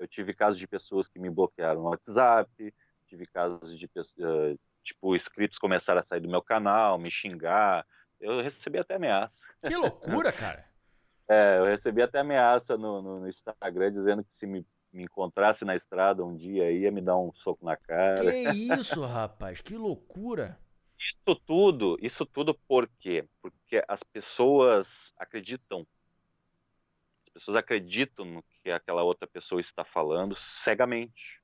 Eu tive casos de pessoas que me bloquearam no WhatsApp, tive casos de uh, tipo inscritos começaram a sair do meu canal, me xingar. Eu recebi até ameaça. Que loucura, cara! é, eu recebi até ameaça no, no, no Instagram dizendo que se me, me, encontrasse na estrada um dia ia me dar um soco na cara. Que isso, rapaz? Que loucura! Isso tudo, isso tudo por quê? Porque as pessoas acreditam. As pessoas acreditam no que aquela outra pessoa está falando cegamente.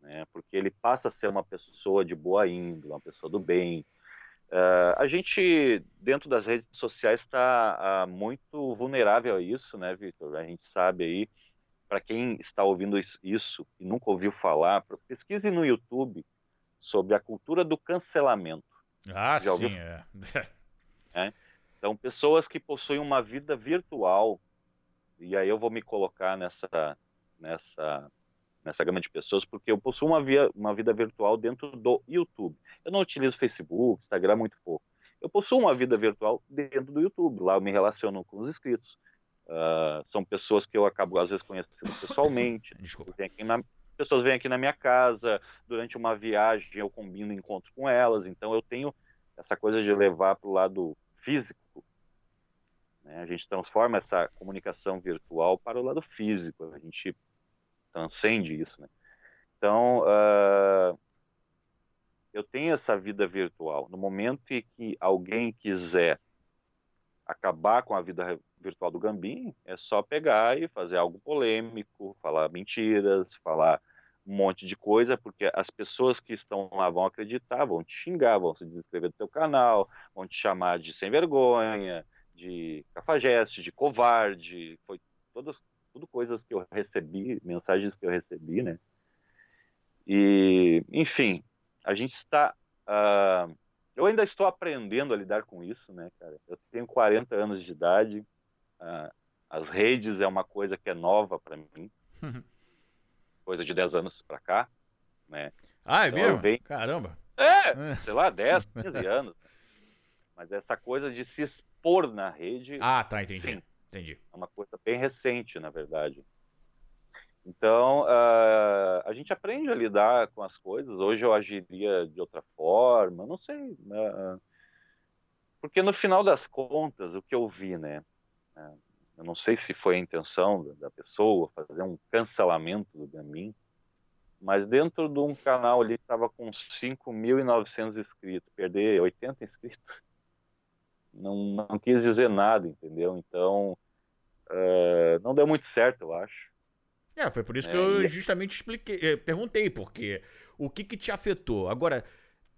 Né? Porque ele passa a ser uma pessoa de boa índole, uma pessoa do bem. Uh, a gente, dentro das redes sociais, está uh, muito vulnerável a isso, né, Vitor? A gente sabe aí, para quem está ouvindo isso e nunca ouviu falar, pesquise no YouTube sobre a cultura do cancelamento. Ah, Já sim, é. é. Então, pessoas que possuem uma vida virtual, e aí eu vou me colocar nessa, nessa, nessa gama de pessoas, porque eu possuo uma, via, uma vida virtual dentro do YouTube. Eu não utilizo Facebook, Instagram muito pouco. Eu possuo uma vida virtual dentro do YouTube. Lá eu me relaciono com os inscritos. Uh, são pessoas que eu acabo, às vezes, conhecendo pessoalmente. Desculpa. Na, pessoas vêm aqui na minha casa, durante uma viagem eu combino encontros com elas, então eu tenho essa coisa de levar para o lado físico. Né? A gente transforma essa comunicação virtual para o lado físico, a gente transcende isso. Né? Então, uh, eu tenho essa vida virtual. No momento em que alguém quiser acabar com a vida virtual do Gambim, é só pegar e fazer algo polêmico, falar mentiras, falar um monte de coisa, porque as pessoas que estão lá vão acreditar, vão te xingar, vão se desescrever do teu canal, vão te chamar de sem vergonha, de cafajeste, de covarde, foi todas tudo coisas que eu recebi, mensagens que eu recebi, né? E, enfim, a gente está uh, eu ainda estou aprendendo a lidar com isso, né, cara? Eu tenho 40 anos de idade, uh, as redes é uma coisa que é nova para mim. coisa de 10 anos para cá, né? Ah, é então, mesmo? Venho... Caramba! É, sei lá, 10, 15 anos. Mas essa coisa de se expor na rede. Ah, tá, entendi. Sim, entendi. É uma coisa bem recente, na verdade. Então, uh, a gente aprende a lidar com as coisas. Hoje eu agiria de outra forma, não sei. Uh, porque no final das contas, o que eu vi, né? Uh, eu não sei se foi a intenção da, da pessoa fazer um cancelamento do Gamin, mas dentro de um canal ali que estava com 5.900 inscritos, perder 80 inscritos, não, não quis dizer nada, entendeu? Então, uh, não deu muito certo, eu acho. É, foi por isso é, que eu justamente expliquei, eh, perguntei, porque o que que te afetou? Agora,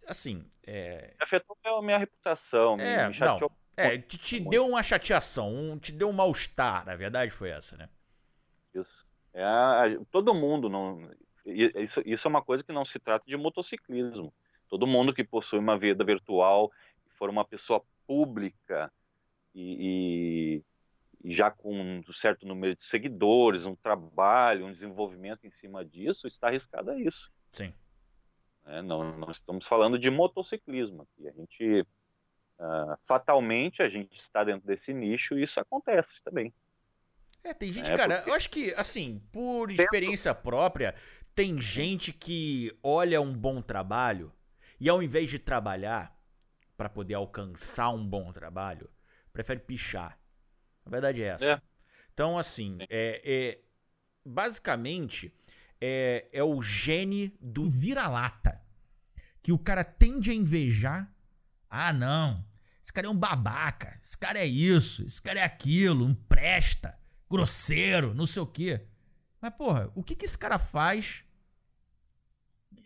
assim, é... Afetou a minha reputação, é, me chateou não. É, te, te deu uma chateação, um, te deu um mal-estar, na verdade foi essa, né? Isso. É, todo mundo não. Isso, isso é uma coisa que não se trata de motociclismo. Todo mundo que possui uma vida virtual, for uma pessoa pública e, e, e já com um certo número de seguidores, um trabalho, um desenvolvimento em cima disso, está arriscado a isso. Sim. É, não, não estamos falando de motociclismo aqui. A gente Uh, fatalmente a gente está dentro desse nicho e isso acontece também. É, tem gente, é, cara, porque... eu acho que, assim, por experiência própria, tem gente que olha um bom trabalho e ao invés de trabalhar para poder alcançar um bom trabalho, prefere pichar. A verdade é essa. É. Então, assim, é, é basicamente é, é o gene do vira-lata que o cara tende a invejar. Ah, não, esse cara é um babaca. Esse cara é isso. Esse cara é aquilo. Não presta. grosseiro, não sei o quê. Mas, porra, o que, que esse cara faz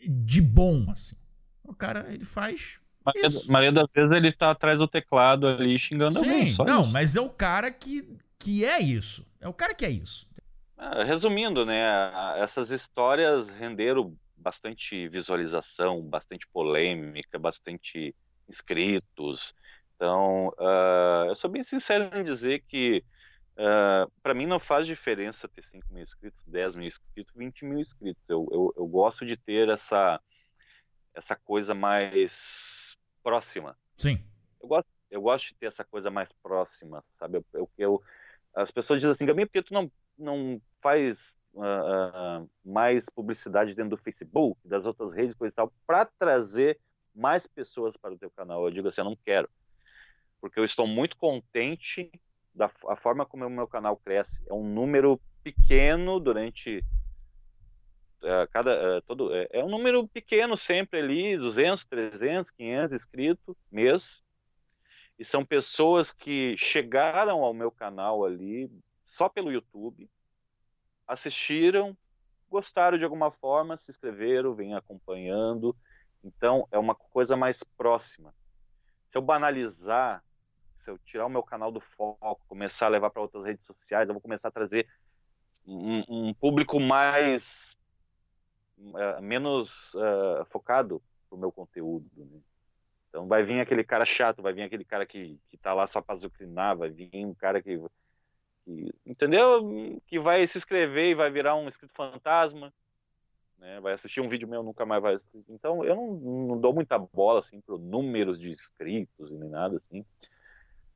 de bom, assim? O cara, ele faz. Maria, maioria das vezes ele tá atrás do teclado ali xingando Sim, alguém. não, isso. mas é o cara que, que é isso. É o cara que é isso. Ah, resumindo, né? Essas histórias renderam bastante visualização, bastante polêmica, bastante inscritos. Então, uh, eu sou bem sincero em dizer que uh, para mim não faz diferença ter 5 mil inscritos, 10 mil inscritos, 20 mil inscritos. Eu, eu, eu gosto de ter essa, essa coisa mais próxima. Sim. Eu gosto, eu gosto de ter essa coisa mais próxima, sabe? Eu, eu, eu as pessoas dizem assim, Gaminha, por que tu não, não faz uh, uh, mais publicidade dentro do Facebook, das outras redes, coisa e tal, para trazer mais pessoas para o teu canal? Eu digo assim, eu não quero porque eu estou muito contente da a forma como o meu canal cresce. É um número pequeno durante cada uh, todo é, é, um número pequeno sempre ali, 200, 300, 500 inscritos mês. E são pessoas que chegaram ao meu canal ali só pelo YouTube, assistiram, gostaram de alguma forma, se inscreveram, vêm acompanhando. Então é uma coisa mais próxima. Se eu banalizar se eu tirar o meu canal do foco, começar a levar para outras redes sociais, eu vou começar a trazer um, um público mais uh, menos uh, focado pro meu conteúdo. Né? Então vai vir aquele cara chato, vai vir aquele cara que, que tá lá só para zucrinar, vai vir um cara que, que, entendeu? Que vai se inscrever e vai virar um inscrito fantasma, né? Vai assistir um vídeo meu nunca mais vai. Então eu não, não dou muita bola assim pro números de inscritos nem nada assim.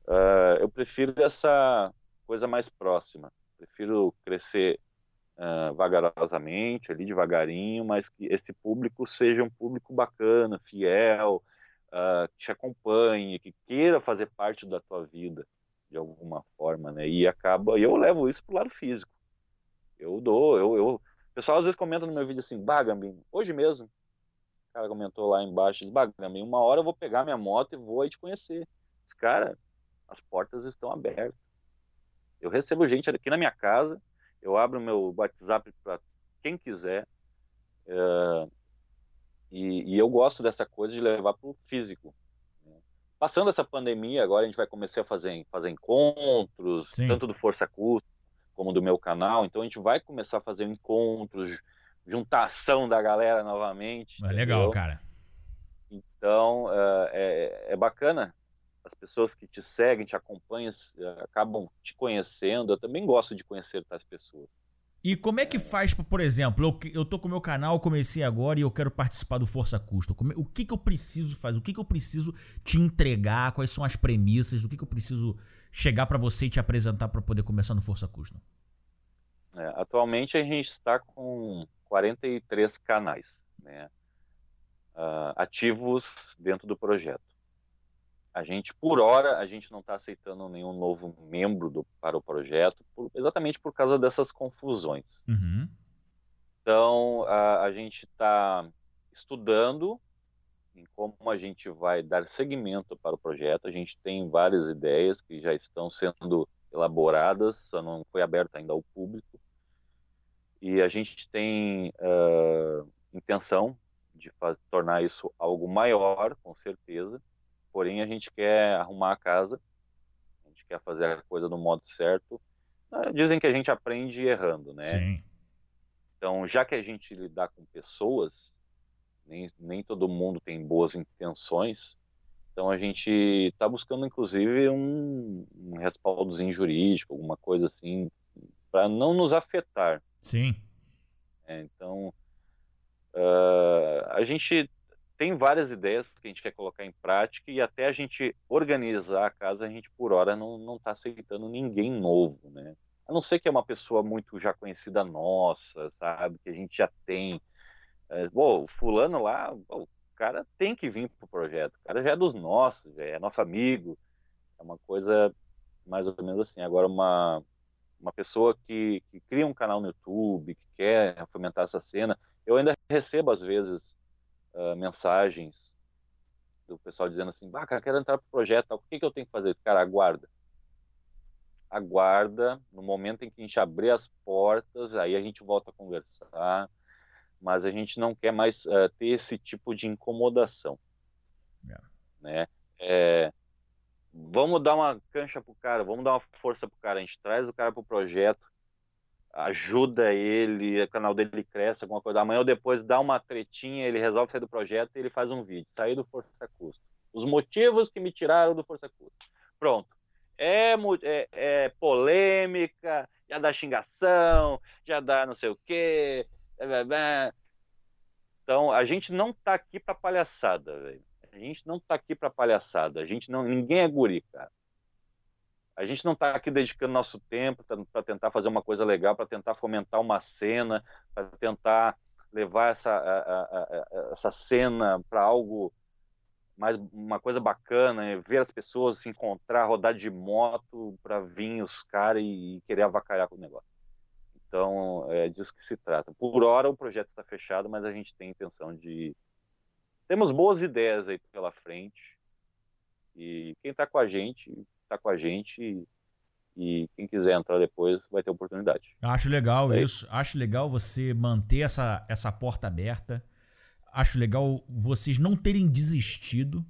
Uh, eu prefiro essa coisa mais próxima. Prefiro crescer uh, vagarosamente, ali devagarinho, mas que esse público seja um público bacana, fiel, uh, que te acompanhe, que queira fazer parte da tua vida de alguma forma, né? E acaba, eu levo isso pro lado físico. Eu dou, eu, eu... o pessoal às vezes comenta no meu vídeo assim, Bagambim, hoje mesmo, o cara comentou lá embaixo, Bagambim, uma hora eu vou pegar minha moto e vou aí te conhecer. Esse cara, as portas estão abertas. Eu recebo gente aqui na minha casa, eu abro meu WhatsApp para quem quiser. É, e, e, eu gosto dessa coisa de levar para o físico. Né? Passando essa pandemia, agora a gente vai começar a fazer, fazer encontros, Sim. tanto do Força Custo como do meu canal. Então a gente vai começar a fazer encontros, juntação da galera novamente. É legal, cara. Então é, é, é bacana as pessoas que te seguem, te acompanham, acabam te conhecendo. Eu também gosto de conhecer tais pessoas. E como é que faz, por exemplo, eu, eu tô com o meu canal, comecei agora e eu quero participar do Força Custo. O que, que eu preciso fazer? O que, que eu preciso te entregar? Quais são as premissas? O que, que eu preciso chegar para você e te apresentar para poder começar no Força Custo? É, atualmente a gente está com 43 canais né, uh, ativos dentro do projeto. A gente, por hora, a gente não está aceitando nenhum novo membro do, para o projeto, por, exatamente por causa dessas confusões. Uhum. Então, a, a gente está estudando em como a gente vai dar seguimento para o projeto. A gente tem várias ideias que já estão sendo elaboradas, só não foi aberta ainda ao público. E a gente tem uh, intenção de tornar isso algo maior, com certeza. Porém, a gente quer arrumar a casa, a gente quer fazer a coisa do modo certo. Ah, dizem que a gente aprende errando, né? Sim. Então, já que a gente lidar com pessoas, nem, nem todo mundo tem boas intenções, então a gente está buscando, inclusive, um, um respaldozinho jurídico, alguma coisa assim, para não nos afetar. Sim. É, então, uh, a gente tem várias ideias que a gente quer colocar em prática e até a gente organizar a casa, a gente por hora não está aceitando ninguém novo, né? A não ser que é uma pessoa muito já conhecida nossa, sabe? Que a gente já tem. É, bom, fulano lá, o cara tem que vir pro projeto. O cara já é dos nossos, é nosso amigo. É uma coisa mais ou menos assim. Agora, uma, uma pessoa que, que cria um canal no YouTube, que quer fomentar essa cena, eu ainda recebo às vezes uh, mensagens do pessoal dizendo assim, ah, cara, quero entrar pro projeto, o que, que eu tenho que fazer? Cara, aguarda. aguarda, no momento em que a gente abrir as portas, aí a gente volta a conversar, mas a gente não quer mais uh, ter esse tipo de incomodação. Yeah. Né? É, vamos dar uma cancha pro cara, vamos dar uma força pro cara, a gente traz o cara pro projeto, ajuda ele, o canal dele cresce, alguma coisa. Amanhã ou depois dá uma tretinha, ele resolve sair do projeto e ele faz um vídeo, sair do Força Custo. Os motivos que me tiraram do Força Custo. Pronto. É, é, é polêmica, já dá xingação, já dá não sei o quê. Então, a gente não tá aqui pra palhaçada, velho. A gente não tá aqui pra palhaçada. A gente não, ninguém é guri, cara. A gente não está aqui dedicando nosso tempo para tentar fazer uma coisa legal, para tentar fomentar uma cena, para tentar levar essa, a, a, a, essa cena para algo mais uma coisa bacana, ver as pessoas se encontrar, rodar de moto para vir os caras e, e, querer avacalhar com o negócio. Então, é disso que se trata. Por hora, o projeto está fechado, mas a gente tem intenção de. Temos boas ideias aí pela frente. E quem está com a gente está com a gente e, e, quem quiser entrar depois vai ter oportunidade. Acho legal é isso. Acho legal você manter essa, essa porta aberta. Acho legal vocês não terem desistido.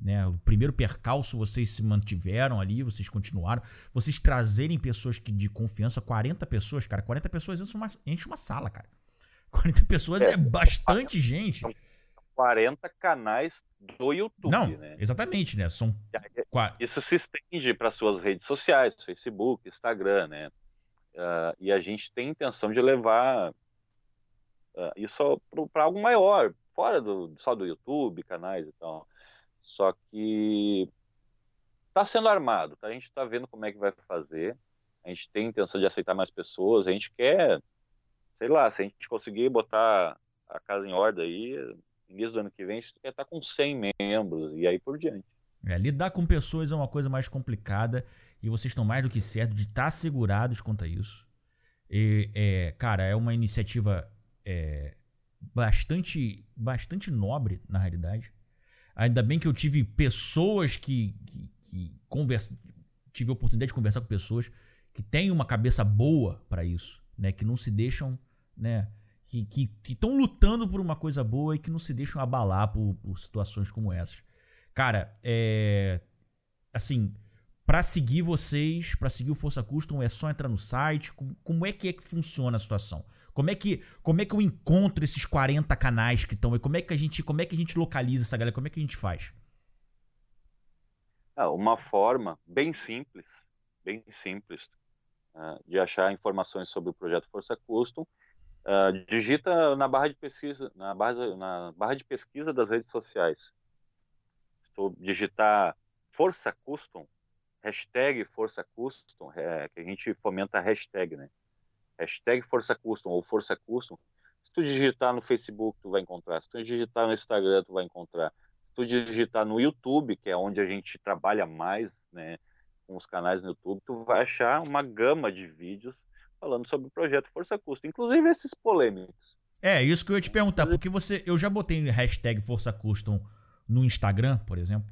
Né? O primeiro percalço vocês se mantiveram ali, vocês continuaram. Vocês trazerem pessoas que, de confiança, 40 pessoas, cara. 40 pessoas enche uma, enche uma sala, cara. 40 pessoas é, é bastante gente. 40 canais do YouTube. Não, né? exatamente, né? São isso se estende para suas redes sociais, Facebook, Instagram, né? Uh, e a gente tem intenção de levar uh, isso para algo maior, fora do, só do YouTube, canais e tal. Só que está sendo armado, tá? a gente está vendo como é que vai fazer. A gente tem intenção de aceitar mais pessoas. A gente quer, sei lá, se a gente conseguir botar a casa em ordem aí, início do ano que vem, a gente quer estar com 100 membros e aí por diante. É, lidar com pessoas é uma coisa mais complicada e vocês estão mais do que certo de estar segurados quanto a isso. E, é, cara, é uma iniciativa é, bastante, bastante nobre, na realidade. Ainda bem que eu tive pessoas que, que, que conversa, tive a oportunidade de conversar com pessoas que têm uma cabeça boa para isso, né? Que não se deixam, né? Que estão lutando por uma coisa boa e que não se deixam abalar por, por situações como essas. Cara, é. Assim, para seguir vocês, para seguir o Força Custom, é só entrar no site? Como, como, é que é que funciona a situação? Como é que, como é que eu encontro esses 40 canais que estão aí? Como é que a gente, como é que a gente localiza essa galera? Como é que a gente faz? Ah, uma forma bem simples, bem simples uh, de achar informações sobre o projeto Força Custom. Uh, digita na barra de pesquisa, na barra, na barra de pesquisa das redes sociais tu digitar Força Custom, hashtag Força Custom, é, que a gente fomenta a hashtag, né? Hashtag Força Custom ou Força Custom. Se tu digitar no Facebook, tu vai encontrar. Se tu digitar no Instagram, tu vai encontrar. Se tu digitar no YouTube, que é onde a gente trabalha mais, né? Com os canais no YouTube, tu vai achar uma gama de vídeos falando sobre o projeto Força Custom, inclusive esses polêmicos. É, isso que eu ia te perguntar, porque você, eu já botei hashtag Força Custom no Instagram, por exemplo,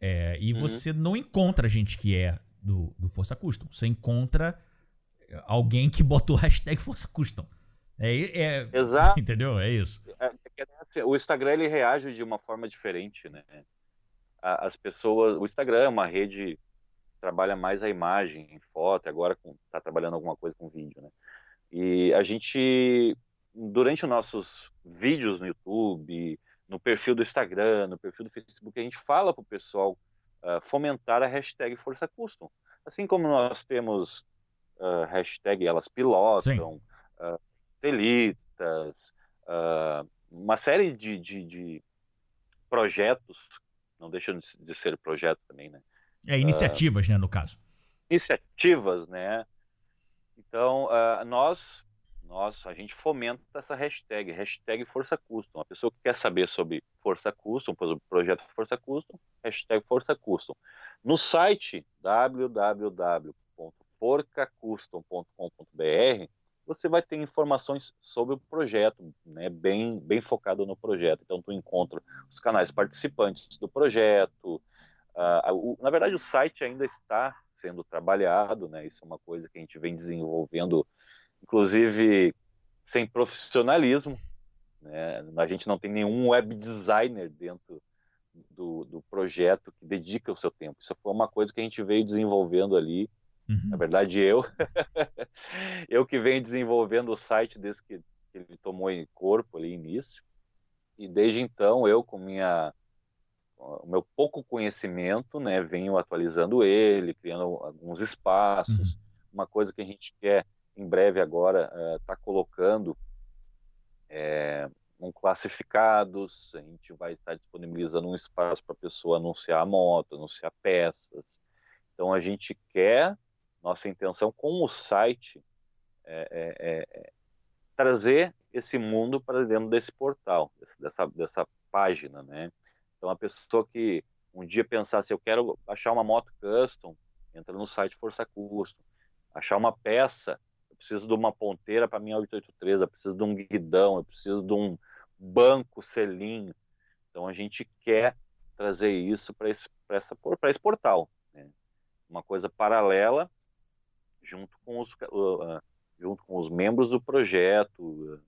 é, e uhum. você não encontra gente que é do, do Força Custom. Você encontra alguém que botou hashtag Força Custom. É, é, Exato. Entendeu? É isso. É, é assim, o Instagram ele reage de uma forma diferente, né? As pessoas, o Instagram é uma rede trabalha mais a imagem, em foto, agora está trabalhando alguma coisa com vídeo, né? E a gente, durante os nossos vídeos no YouTube, no perfil do Instagram, no perfil do Facebook, a gente fala para o pessoal uh, fomentar a hashtag Força Custom. Assim como nós temos uh, hashtag Elas Pilotam, uh, Telitas, uh, uma série de, de, de, projetos, não deixam de ser projetos também, né? É, iniciativas, né, no caso. Iniciativas, né? Então, nós nós, a gente fomenta essa hashtag, hashtag Força Custom. A pessoa que quer saber sobre Força Custom, sobre o projeto Força Custom, hashtag Força Custom. No site www.forcacustom.com.br você vai ter informações sobre o projeto, né, bem, bem focado no projeto. Então, tu encontra os canais participantes do projeto. Uh, o, na verdade, o site ainda está sendo trabalhado, né? Isso é uma coisa que a gente vem desenvolvendo, inclusive sem profissionalismo, né? A gente não tem nenhum web designer dentro do, do projeto que dedica o seu tempo. Isso foi uma coisa que a gente veio desenvolvendo ali. Uhum. Na verdade, eu, eu que venho desenvolvendo o site desde que ele tomou em corpo ali início. E desde então, eu com minha o meu pouco conhecimento, né, venho atualizando ele, criando alguns espaços. Uhum. Uma coisa que a gente quer em breve agora estar uh, tá colocando é, um classificados, a gente vai estar disponibilizando um espaço para a pessoa anunciar a moto, anunciar peças. Então a gente quer, nossa intenção com o site é, é, é trazer esse mundo para dentro desse portal, dessa, dessa página, né? Então, a pessoa que um dia pensar se eu quero achar uma moto custom, entra no site Força Custom. Achar uma peça, eu preciso de uma ponteira para minha 883, eu preciso de um guidão, eu preciso de um banco selinho. Então, a gente quer trazer isso para esse, essa, esse portal. Né? Uma coisa paralela, junto com, os, junto com os membros do projeto.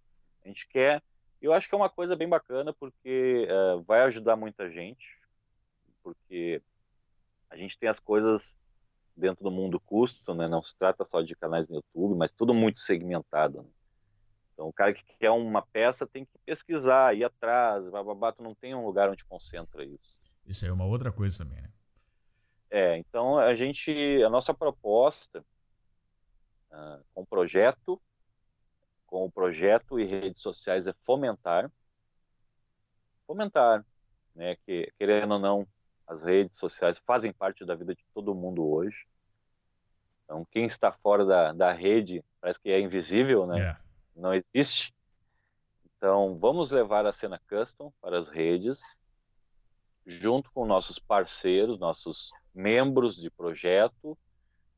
A gente quer eu acho que é uma coisa bem bacana porque uh, vai ajudar muita gente, porque a gente tem as coisas dentro do mundo custo, né? Não se trata só de canais no YouTube, mas tudo muito segmentado. Né? Então, o cara que quer uma peça tem que pesquisar, ir atrás, bababá, tu não tem um lugar onde concentra isso. Isso aí é uma outra coisa também, né? É, então a gente, a nossa proposta uh, com o projeto com o projeto e redes sociais é fomentar, fomentar, né, que querendo ou não, as redes sociais fazem parte da vida de todo mundo hoje. Então, quem está fora da, da rede parece que é invisível, né? Yeah. É. Não existe. Então, vamos levar a cena custom para as redes, junto com nossos parceiros, nossos membros de projeto.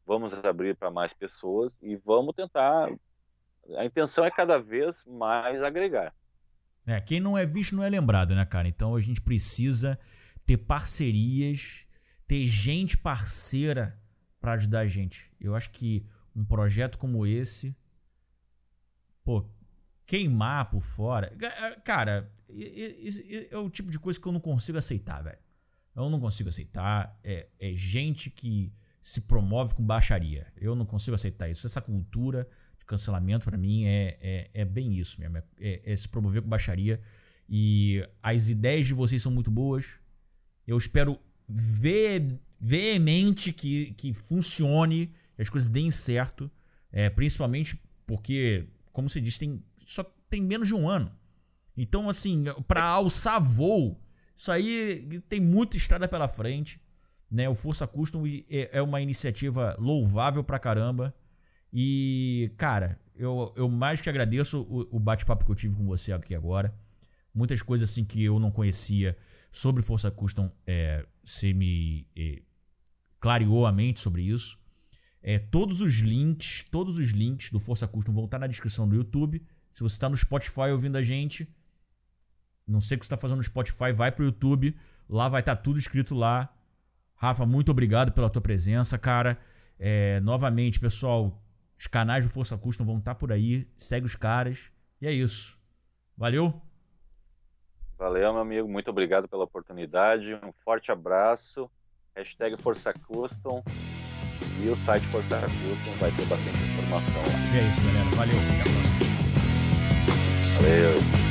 Vamos abrir para mais pessoas e vamos tentar a intenção é cada vez mais agregar. É, quem não é visto não é lembrado, né, cara? Então a gente precisa ter parcerias, ter gente parceira para ajudar a gente. Eu acho que um projeto como esse, pô, queimar por fora, cara, é o tipo de coisa que eu não consigo aceitar, velho. Eu não consigo aceitar. É, é gente que se promove com baixaria. Eu não consigo aceitar isso. Essa cultura cancelamento para mim é, é, é, bem isso mesmo. É, é, é, se promover com baixaria. E as ideias de vocês são muito boas. Eu espero ve veemente que, que funcione, que as coisas deem certo. É, principalmente porque, como você disse, tem, só tem menos de um ano. Então, assim, para alçar voo, isso aí tem muita estrada pela frente. Né? O Força Custom é, é uma iniciativa louvável pra caramba. E, cara, eu, eu mais que agradeço o, o bate-papo que eu tive com você aqui agora. Muitas coisas assim que eu não conhecia sobre Força Custom, é, me é, clareou a mente sobre isso. É, todos os links, todos os links do Força Custom vão estar na descrição do YouTube. Se você está no Spotify ouvindo a gente, não sei o que você está fazendo no Spotify, vai para o YouTube. Lá vai estar tudo escrito lá. Rafa, muito obrigado pela tua presença, cara. É, novamente, pessoal, os canais do Força Custom vão estar por aí. Segue os caras. E é isso. Valeu? Valeu, meu amigo. Muito obrigado pela oportunidade. Um forte abraço. Hashtag Força Custom. E o site Força Custom vai ter bastante informação lá. É isso, galera. Valeu. Até a próxima. Valeu.